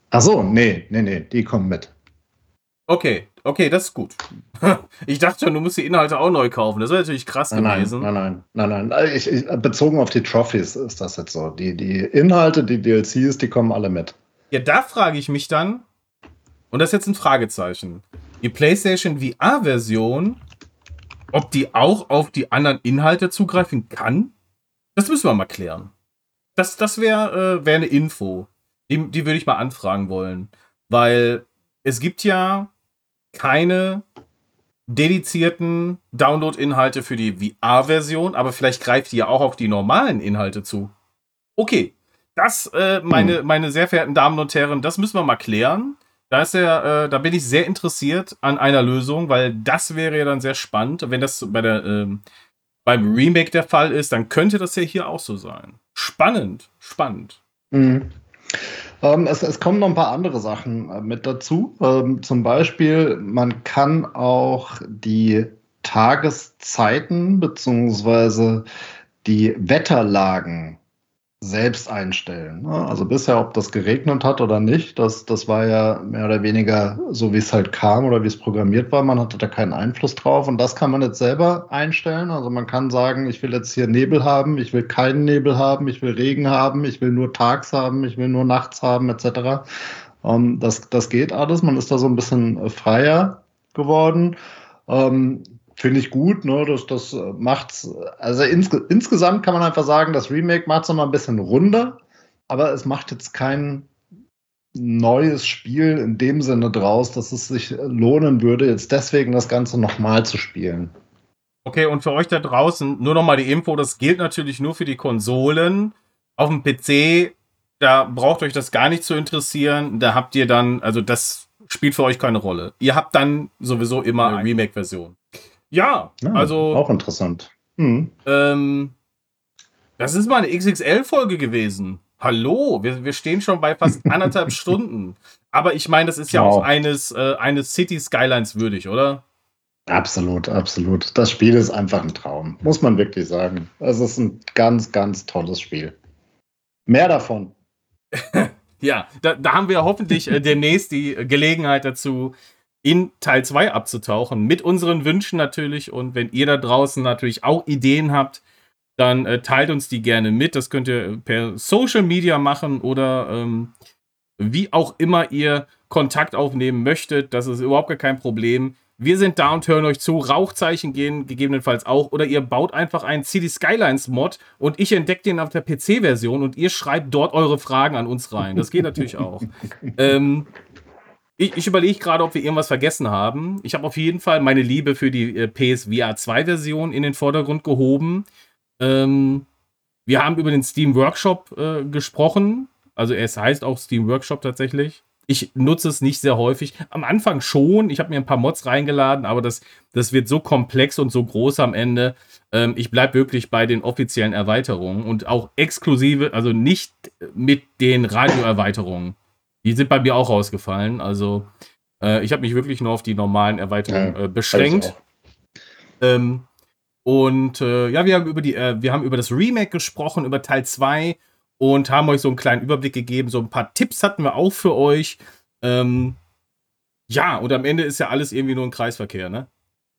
Ach so, nee, nee, nee, die kommen mit. Okay, okay, das ist gut. Ich dachte schon, du musst die Inhalte auch neu kaufen. Das wäre natürlich krass nein, gewesen. Nein, nein, nein, nein, nein. Ich, ich, bezogen auf die Trophies ist das jetzt so. Die, die Inhalte, die DLCs, die kommen alle mit. Ja, da frage ich mich dann, und das ist jetzt ein Fragezeichen. Die PlayStation VR-Version ob die auch auf die anderen Inhalte zugreifen kann, das müssen wir mal klären. Das, das wäre äh, wär eine Info. Die, die würde ich mal anfragen wollen. Weil es gibt ja keine dedizierten Download-Inhalte für die VR-Version, aber vielleicht greift die ja auch auf die normalen Inhalte zu. Okay, das, äh, meine, hm. meine sehr verehrten Damen und Herren, das müssen wir mal klären. Da ist ja, äh, da bin ich sehr interessiert an einer Lösung, weil das wäre ja dann sehr spannend. Wenn das bei der, ähm, beim Remake der Fall ist, dann könnte das ja hier auch so sein. Spannend, spannend. Mhm. Ähm, es, es, kommen noch ein paar andere Sachen äh, mit dazu. Ähm, zum Beispiel, man kann auch die Tageszeiten bzw. die Wetterlagen selbst einstellen. Ne? Also bisher, ob das geregnet hat oder nicht, das, das war ja mehr oder weniger so, wie es halt kam oder wie es programmiert war. Man hatte da keinen Einfluss drauf und das kann man jetzt selber einstellen. Also man kann sagen, ich will jetzt hier Nebel haben, ich will keinen Nebel haben, ich will Regen haben, ich will nur tags haben, ich will nur nachts haben, etc. Ähm, das, das geht alles. Man ist da so ein bisschen freier geworden. Ähm, Finde ich gut, ne? Das, das äh, macht's. Also ins, insgesamt kann man einfach sagen, das Remake macht es nochmal ein bisschen runder, aber es macht jetzt kein neues Spiel in dem Sinne draus, dass es sich lohnen würde, jetzt deswegen das Ganze nochmal zu spielen. Okay, und für euch da draußen nur nochmal die Info, das gilt natürlich nur für die Konsolen. Auf dem PC da braucht euch das gar nicht zu interessieren. Da habt ihr dann, also das spielt für euch keine Rolle. Ihr habt dann sowieso immer eine Remake-Version. Ja, ja, also. Auch interessant. Mhm. Ähm, das ist mal eine XXL-Folge gewesen. Hallo, wir, wir stehen schon bei fast anderthalb Stunden. Aber ich meine, das ist ja wow. auch eines, äh, eines City Skylines würdig, oder? Absolut, absolut. Das Spiel ist einfach ein Traum, muss man wirklich sagen. Es ist ein ganz, ganz tolles Spiel. Mehr davon. ja, da, da, haben wir hoffentlich äh, demnächst die Gelegenheit dazu, in Teil 2 abzutauchen. Mit unseren Wünschen natürlich. Und wenn ihr da draußen natürlich auch Ideen habt, dann äh, teilt uns die gerne mit. Das könnt ihr per Social Media machen oder ähm, wie auch immer ihr Kontakt aufnehmen möchtet. Das ist überhaupt gar kein Problem. Wir sind da und hören euch zu. Rauchzeichen gehen gegebenenfalls auch. Oder ihr baut einfach einen CD Skylines Mod und ich entdecke den auf der PC-Version und ihr schreibt dort eure Fragen an uns rein. Das geht natürlich auch. ähm, ich, ich überlege gerade, ob wir irgendwas vergessen haben. Ich habe auf jeden Fall meine Liebe für die äh, PSVR 2-Version in den Vordergrund gehoben. Ähm, wir haben über den Steam Workshop äh, gesprochen. Also es heißt auch Steam Workshop tatsächlich. Ich nutze es nicht sehr häufig. Am Anfang schon. Ich habe mir ein paar Mods reingeladen, aber das, das wird so komplex und so groß am Ende. Ähm, ich bleibe wirklich bei den offiziellen Erweiterungen und auch exklusive, also nicht mit den Radioerweiterungen. Die sind bei mir auch rausgefallen. Also äh, ich habe mich wirklich nur auf die normalen Erweiterungen äh, beschränkt. Ähm, und äh, ja, wir haben über die, äh, wir haben über das Remake gesprochen, über Teil 2 und haben euch so einen kleinen Überblick gegeben. So ein paar Tipps hatten wir auch für euch. Ähm, ja, und am Ende ist ja alles irgendwie nur ein Kreisverkehr, ne?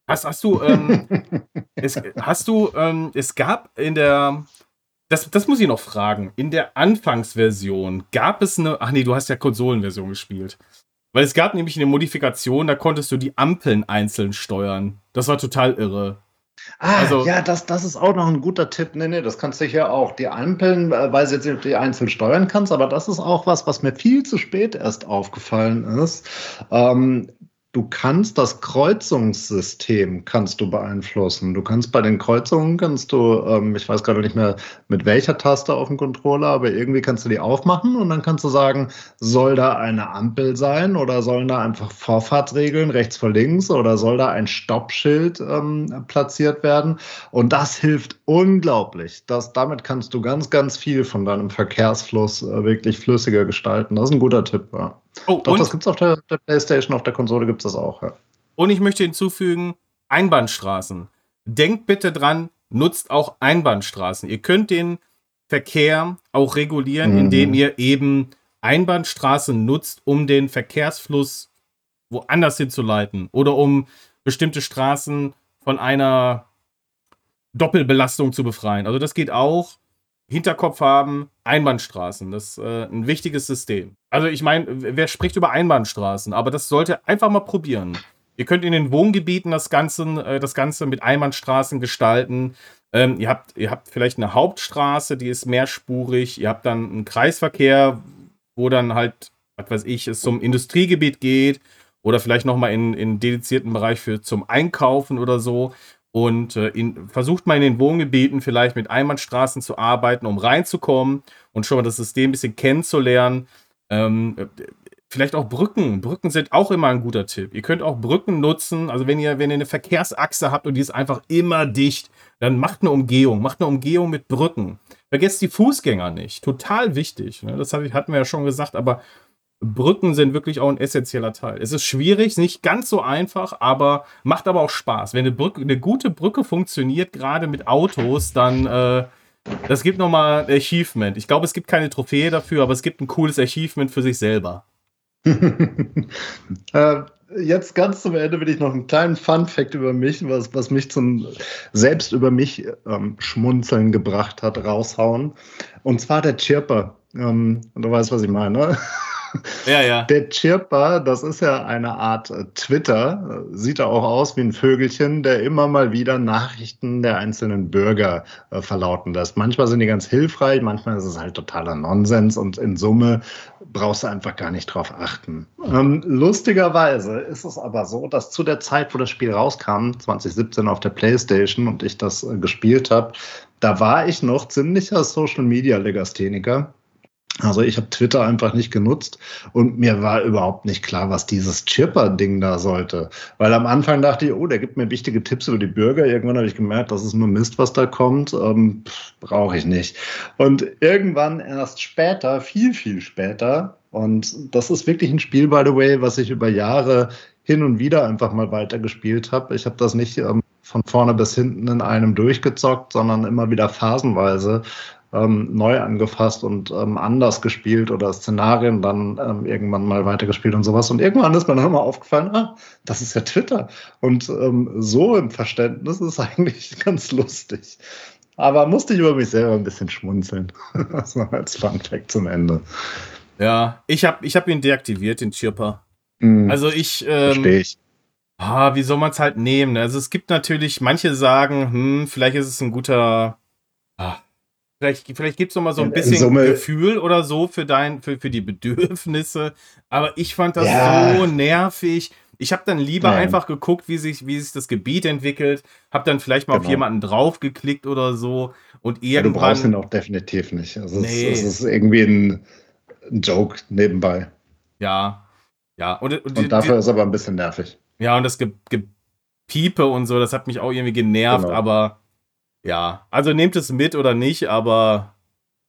Hast, hast du, ähm, es, hast du, ähm, es gab in der, das, das muss ich noch fragen, in der Anfangsversion gab es eine, ach nee, du hast ja Konsolenversion gespielt. Weil es gab nämlich eine Modifikation, da konntest du die Ampeln einzeln steuern. Das war total irre. Ah, also, ja, das, das ist auch noch ein guter Tipp. Nee, nee, das kannst du hier auch. Die Ampeln, äh, weiß jetzt nicht, ob du die einzeln steuern kannst, aber das ist auch was, was mir viel zu spät erst aufgefallen ist. Ähm, Du kannst das Kreuzungssystem kannst du beeinflussen. Du kannst bei den Kreuzungen kannst du, ähm, ich weiß gerade nicht mehr mit welcher Taste auf dem Controller, aber irgendwie kannst du die aufmachen und dann kannst du sagen, soll da eine Ampel sein oder sollen da einfach Vorfahrtsregeln rechts vor links oder soll da ein Stoppschild ähm, platziert werden? Und das hilft unglaublich. Das, damit kannst du ganz, ganz viel von deinem Verkehrsfluss äh, wirklich flüssiger gestalten. Das ist ein guter Tipp. Ja. Oh, Doch, das gibt es auf der, der, PlayStation, auf der Konsole gibt es das auch. Ja. Und ich möchte hinzufügen, Einbahnstraßen. Denkt bitte dran, nutzt auch Einbahnstraßen. Ihr könnt den Verkehr auch regulieren, mhm. indem ihr eben Einbahnstraßen nutzt, um den Verkehrsfluss woanders hinzuleiten oder um bestimmte Straßen von einer Doppelbelastung zu befreien. Also das geht auch. Hinterkopf haben, Einbahnstraßen. Das ist äh, ein wichtiges System. Also ich meine, wer spricht über Einbahnstraßen? Aber das sollte einfach mal probieren. Ihr könnt in den Wohngebieten das Ganze, äh, das Ganze mit Einbahnstraßen gestalten. Ähm, ihr, habt, ihr habt vielleicht eine Hauptstraße, die ist mehrspurig. Ihr habt dann einen Kreisverkehr, wo dann halt, was weiß ich, es zum Industriegebiet geht. Oder vielleicht nochmal in, in dedizierten Bereich für zum Einkaufen oder so und äh, in, versucht mal in den Wohngebieten vielleicht mit Einbahnstraßen zu arbeiten, um reinzukommen und schon mal das System ein bisschen kennenzulernen. Ähm, äh, vielleicht auch Brücken. Brücken sind auch immer ein guter Tipp. Ihr könnt auch Brücken nutzen. Also wenn ihr, wenn ihr eine Verkehrsachse habt und die ist einfach immer dicht, dann macht eine Umgehung. Macht eine Umgehung mit Brücken. Vergesst die Fußgänger nicht. Total wichtig. Ne? Das hatten wir ja schon gesagt, aber Brücken sind wirklich auch ein essentieller Teil. Es ist schwierig, nicht ganz so einfach, aber macht aber auch Spaß. Wenn eine, Brücke, eine gute Brücke funktioniert, gerade mit Autos, dann äh, das gibt nochmal ein Achievement. Ich glaube, es gibt keine Trophäe dafür, aber es gibt ein cooles Achievement für sich selber. äh, jetzt ganz zum Ende will ich noch einen kleinen Fun-Fact über mich, was, was mich zum selbst über mich ähm, schmunzeln gebracht hat, raushauen. Und zwar der Chirper. Ähm, du weißt, was ich meine. Ja, ja. Der Chirper, das ist ja eine Art äh, Twitter, sieht er auch aus wie ein Vögelchen, der immer mal wieder Nachrichten der einzelnen Bürger äh, verlauten lässt. Manchmal sind die ganz hilfreich, manchmal ist es halt totaler Nonsens und in Summe brauchst du einfach gar nicht drauf achten. Ähm, lustigerweise ist es aber so, dass zu der Zeit, wo das Spiel rauskam, 2017 auf der PlayStation und ich das äh, gespielt habe, da war ich noch ziemlicher Social Media Legastheniker Also ich habe Twitter einfach nicht genutzt und mir war überhaupt nicht klar, was dieses Chipper-Ding da sollte. Weil am Anfang dachte ich, oh, der gibt mir wichtige Tipps über die Bürger. Irgendwann habe ich gemerkt, das ist nur Mist, was da kommt. Ähm, Brauche ich nicht. Und irgendwann erst später, viel, viel später, und das ist wirklich ein Spiel, by the way, was ich über Jahre hin und wieder einfach mal weitergespielt habe. Ich habe das nicht ähm, von vorne bis hinten in einem durchgezockt, sondern immer wieder phasenweise ähm, neu angefasst und ähm, anders gespielt oder Szenarien dann ähm, irgendwann mal weitergespielt und sowas. Und irgendwann ist mir dann mal aufgefallen, ah, das ist ja Twitter. Und ähm, so im Verständnis ist eigentlich ganz lustig. Aber musste ich über mich selber ein bisschen schmunzeln. das war als Fun Fact zum Ende. Ja, ich habe ich hab ihn deaktiviert, den Chirper. Mhm. Also ich. Ähm, Verstehe ich. Ah, wie soll man es halt nehmen? Also es gibt natürlich, manche sagen, hm, vielleicht ist es ein guter. Ah, vielleicht vielleicht gibt es noch mal so ein bisschen Summe, Gefühl oder so für dein, für, für die Bedürfnisse. Aber ich fand das ja. so nervig. Ich habe dann lieber Nein. einfach geguckt, wie sich, wie sich das Gebiet entwickelt, habe dann vielleicht mal genau. auf jemanden draufgeklickt oder so und irgendwann. Ja, du brauchst ihn auch definitiv nicht. Also nee. es, es ist irgendwie ein, ein Joke nebenbei. Ja, ja. Und, und, und dafür die, ist aber ein bisschen nervig. Ja, und das Gepiepe und so, das hat mich auch irgendwie genervt, genau. aber ja. Also nehmt es mit oder nicht, aber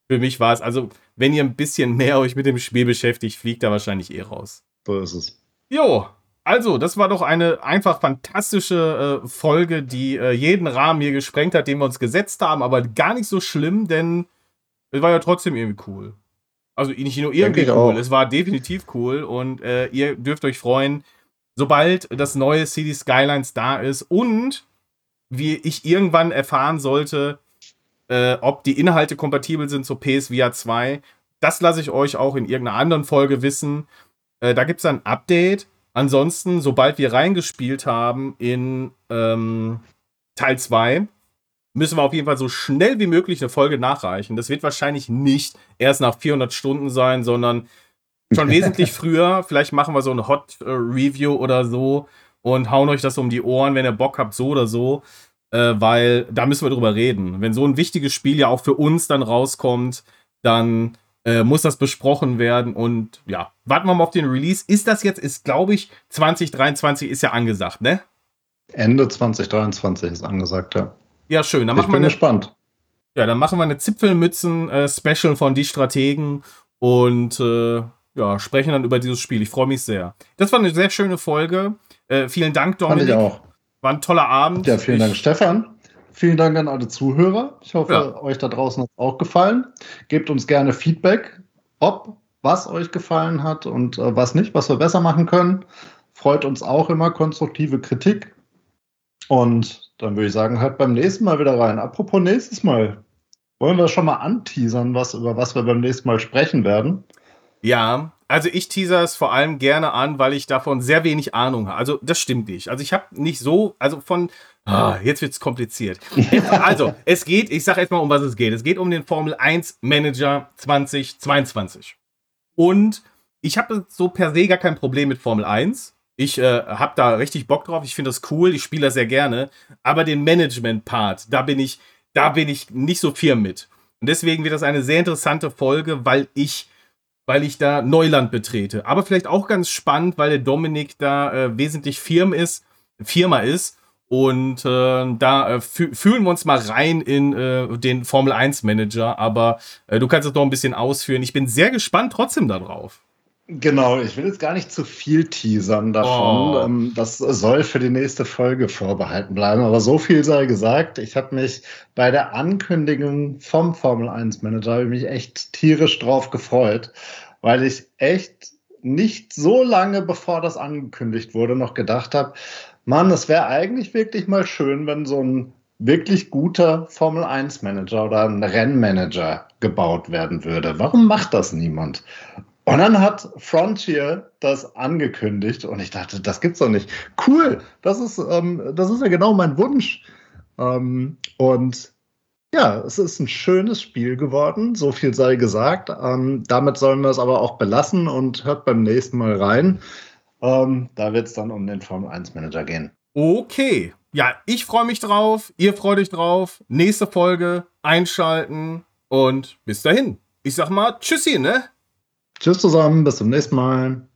für mich war es, also wenn ihr ein bisschen mehr euch mit dem Spiel beschäftigt, fliegt da wahrscheinlich eh raus. So ist es. Jo, also, das war doch eine einfach fantastische äh, Folge, die äh, jeden Rahmen hier gesprengt hat, den wir uns gesetzt haben, aber gar nicht so schlimm, denn es war ja trotzdem irgendwie cool. Also nicht nur irgendwie cool, auch. es war definitiv cool und äh, ihr dürft euch freuen, sobald das neue City Skylines da ist und wie ich irgendwann erfahren sollte, äh, ob die Inhalte kompatibel sind zur PSVR 2. Das lasse ich euch auch in irgendeiner anderen Folge wissen. Äh, da gibt es ein Update. Ansonsten, sobald wir reingespielt haben in ähm, Teil 2, müssen wir auf jeden Fall so schnell wie möglich eine Folge nachreichen. Das wird wahrscheinlich nicht erst nach 400 Stunden sein, sondern schon wesentlich früher. Vielleicht machen wir so ein Hot äh, Review oder so und hauen euch das um die Ohren, wenn ihr Bock habt, so oder so. Äh, weil da müssen wir drüber reden. Wenn so ein wichtiges Spiel ja auch für uns dann rauskommt, dann äh, muss das besprochen werden. Und ja, warten wir mal auf den Release. Ist das jetzt, ist glaube ich, 2023 ist ja angesagt, ne? Ende 2023 ist angesagt, ja. Ja, schön. Dann ich bin eine, gespannt. Ja, dann machen wir eine Zipfelmützen-Special äh, von Die Strategen und äh, ja, sprechen dann über dieses Spiel. Ich freue mich sehr. Das war eine sehr schöne Folge. Äh, vielen Dank, Dominik. Fand ich auch. War ein toller Abend. Ja, vielen ich, Dank, Stefan. Vielen Dank an alle Zuhörer. Ich hoffe, ja. euch da draußen hat es auch gefallen. Gebt uns gerne Feedback, ob was euch gefallen hat und äh, was nicht, was wir besser machen können. Freut uns auch immer konstruktive Kritik. Und dann würde ich sagen, hört beim nächsten Mal wieder rein. Apropos nächstes Mal. Wollen wir schon mal anteasern, was, über was wir beim nächsten Mal sprechen werden? Ja, also ich teaser es vor allem gerne an, weil ich davon sehr wenig Ahnung habe. Also das stimmt nicht. Also ich habe nicht so, also von, ah, jetzt es kompliziert. also es geht, ich sage erstmal, um was es geht. Es geht um den Formel 1 Manager 2022. Und ich habe so per se gar kein Problem mit Formel 1. Ich äh, habe da richtig Bock drauf. Ich finde das cool. Ich spiele das sehr gerne. Aber den Management-Part, da bin ich, da bin ich nicht so firm mit. Und deswegen wird das eine sehr interessante Folge, weil ich, weil ich da Neuland betrete. Aber vielleicht auch ganz spannend, weil der Dominik da äh, wesentlich firm ist, Firma ist. Und äh, da äh, fühlen wir uns mal rein in äh, den Formel 1 Manager. Aber äh, du kannst es noch ein bisschen ausführen. Ich bin sehr gespannt trotzdem darauf. Genau, ich will jetzt gar nicht zu viel teasern davon. Oh. Ähm, das soll für die nächste Folge vorbehalten bleiben. Aber so viel sei gesagt. Ich habe mich bei der Ankündigung vom Formel 1 Manager mich echt tierisch drauf gefreut, weil ich echt nicht so lange bevor das angekündigt wurde noch gedacht habe, Mann, es wäre eigentlich wirklich mal schön, wenn so ein wirklich guter Formel 1 Manager oder ein Rennmanager gebaut werden würde. Warum macht das niemand? Und dann hat Frontier das angekündigt und ich dachte, das gibt's doch nicht. Cool, das ist, ähm, das ist ja genau mein Wunsch. Ähm, und ja, es ist ein schönes Spiel geworden, so viel sei gesagt. Ähm, damit sollen wir es aber auch belassen und hört beim nächsten Mal rein. Ähm, da wird es dann um den Formel 1 Manager gehen. Okay. Ja, ich freue mich drauf. Ihr freut euch drauf. Nächste Folge einschalten und bis dahin. ich sag mal Tschüssi, ne? Tschüss zusammen, bis zum nächsten Mal.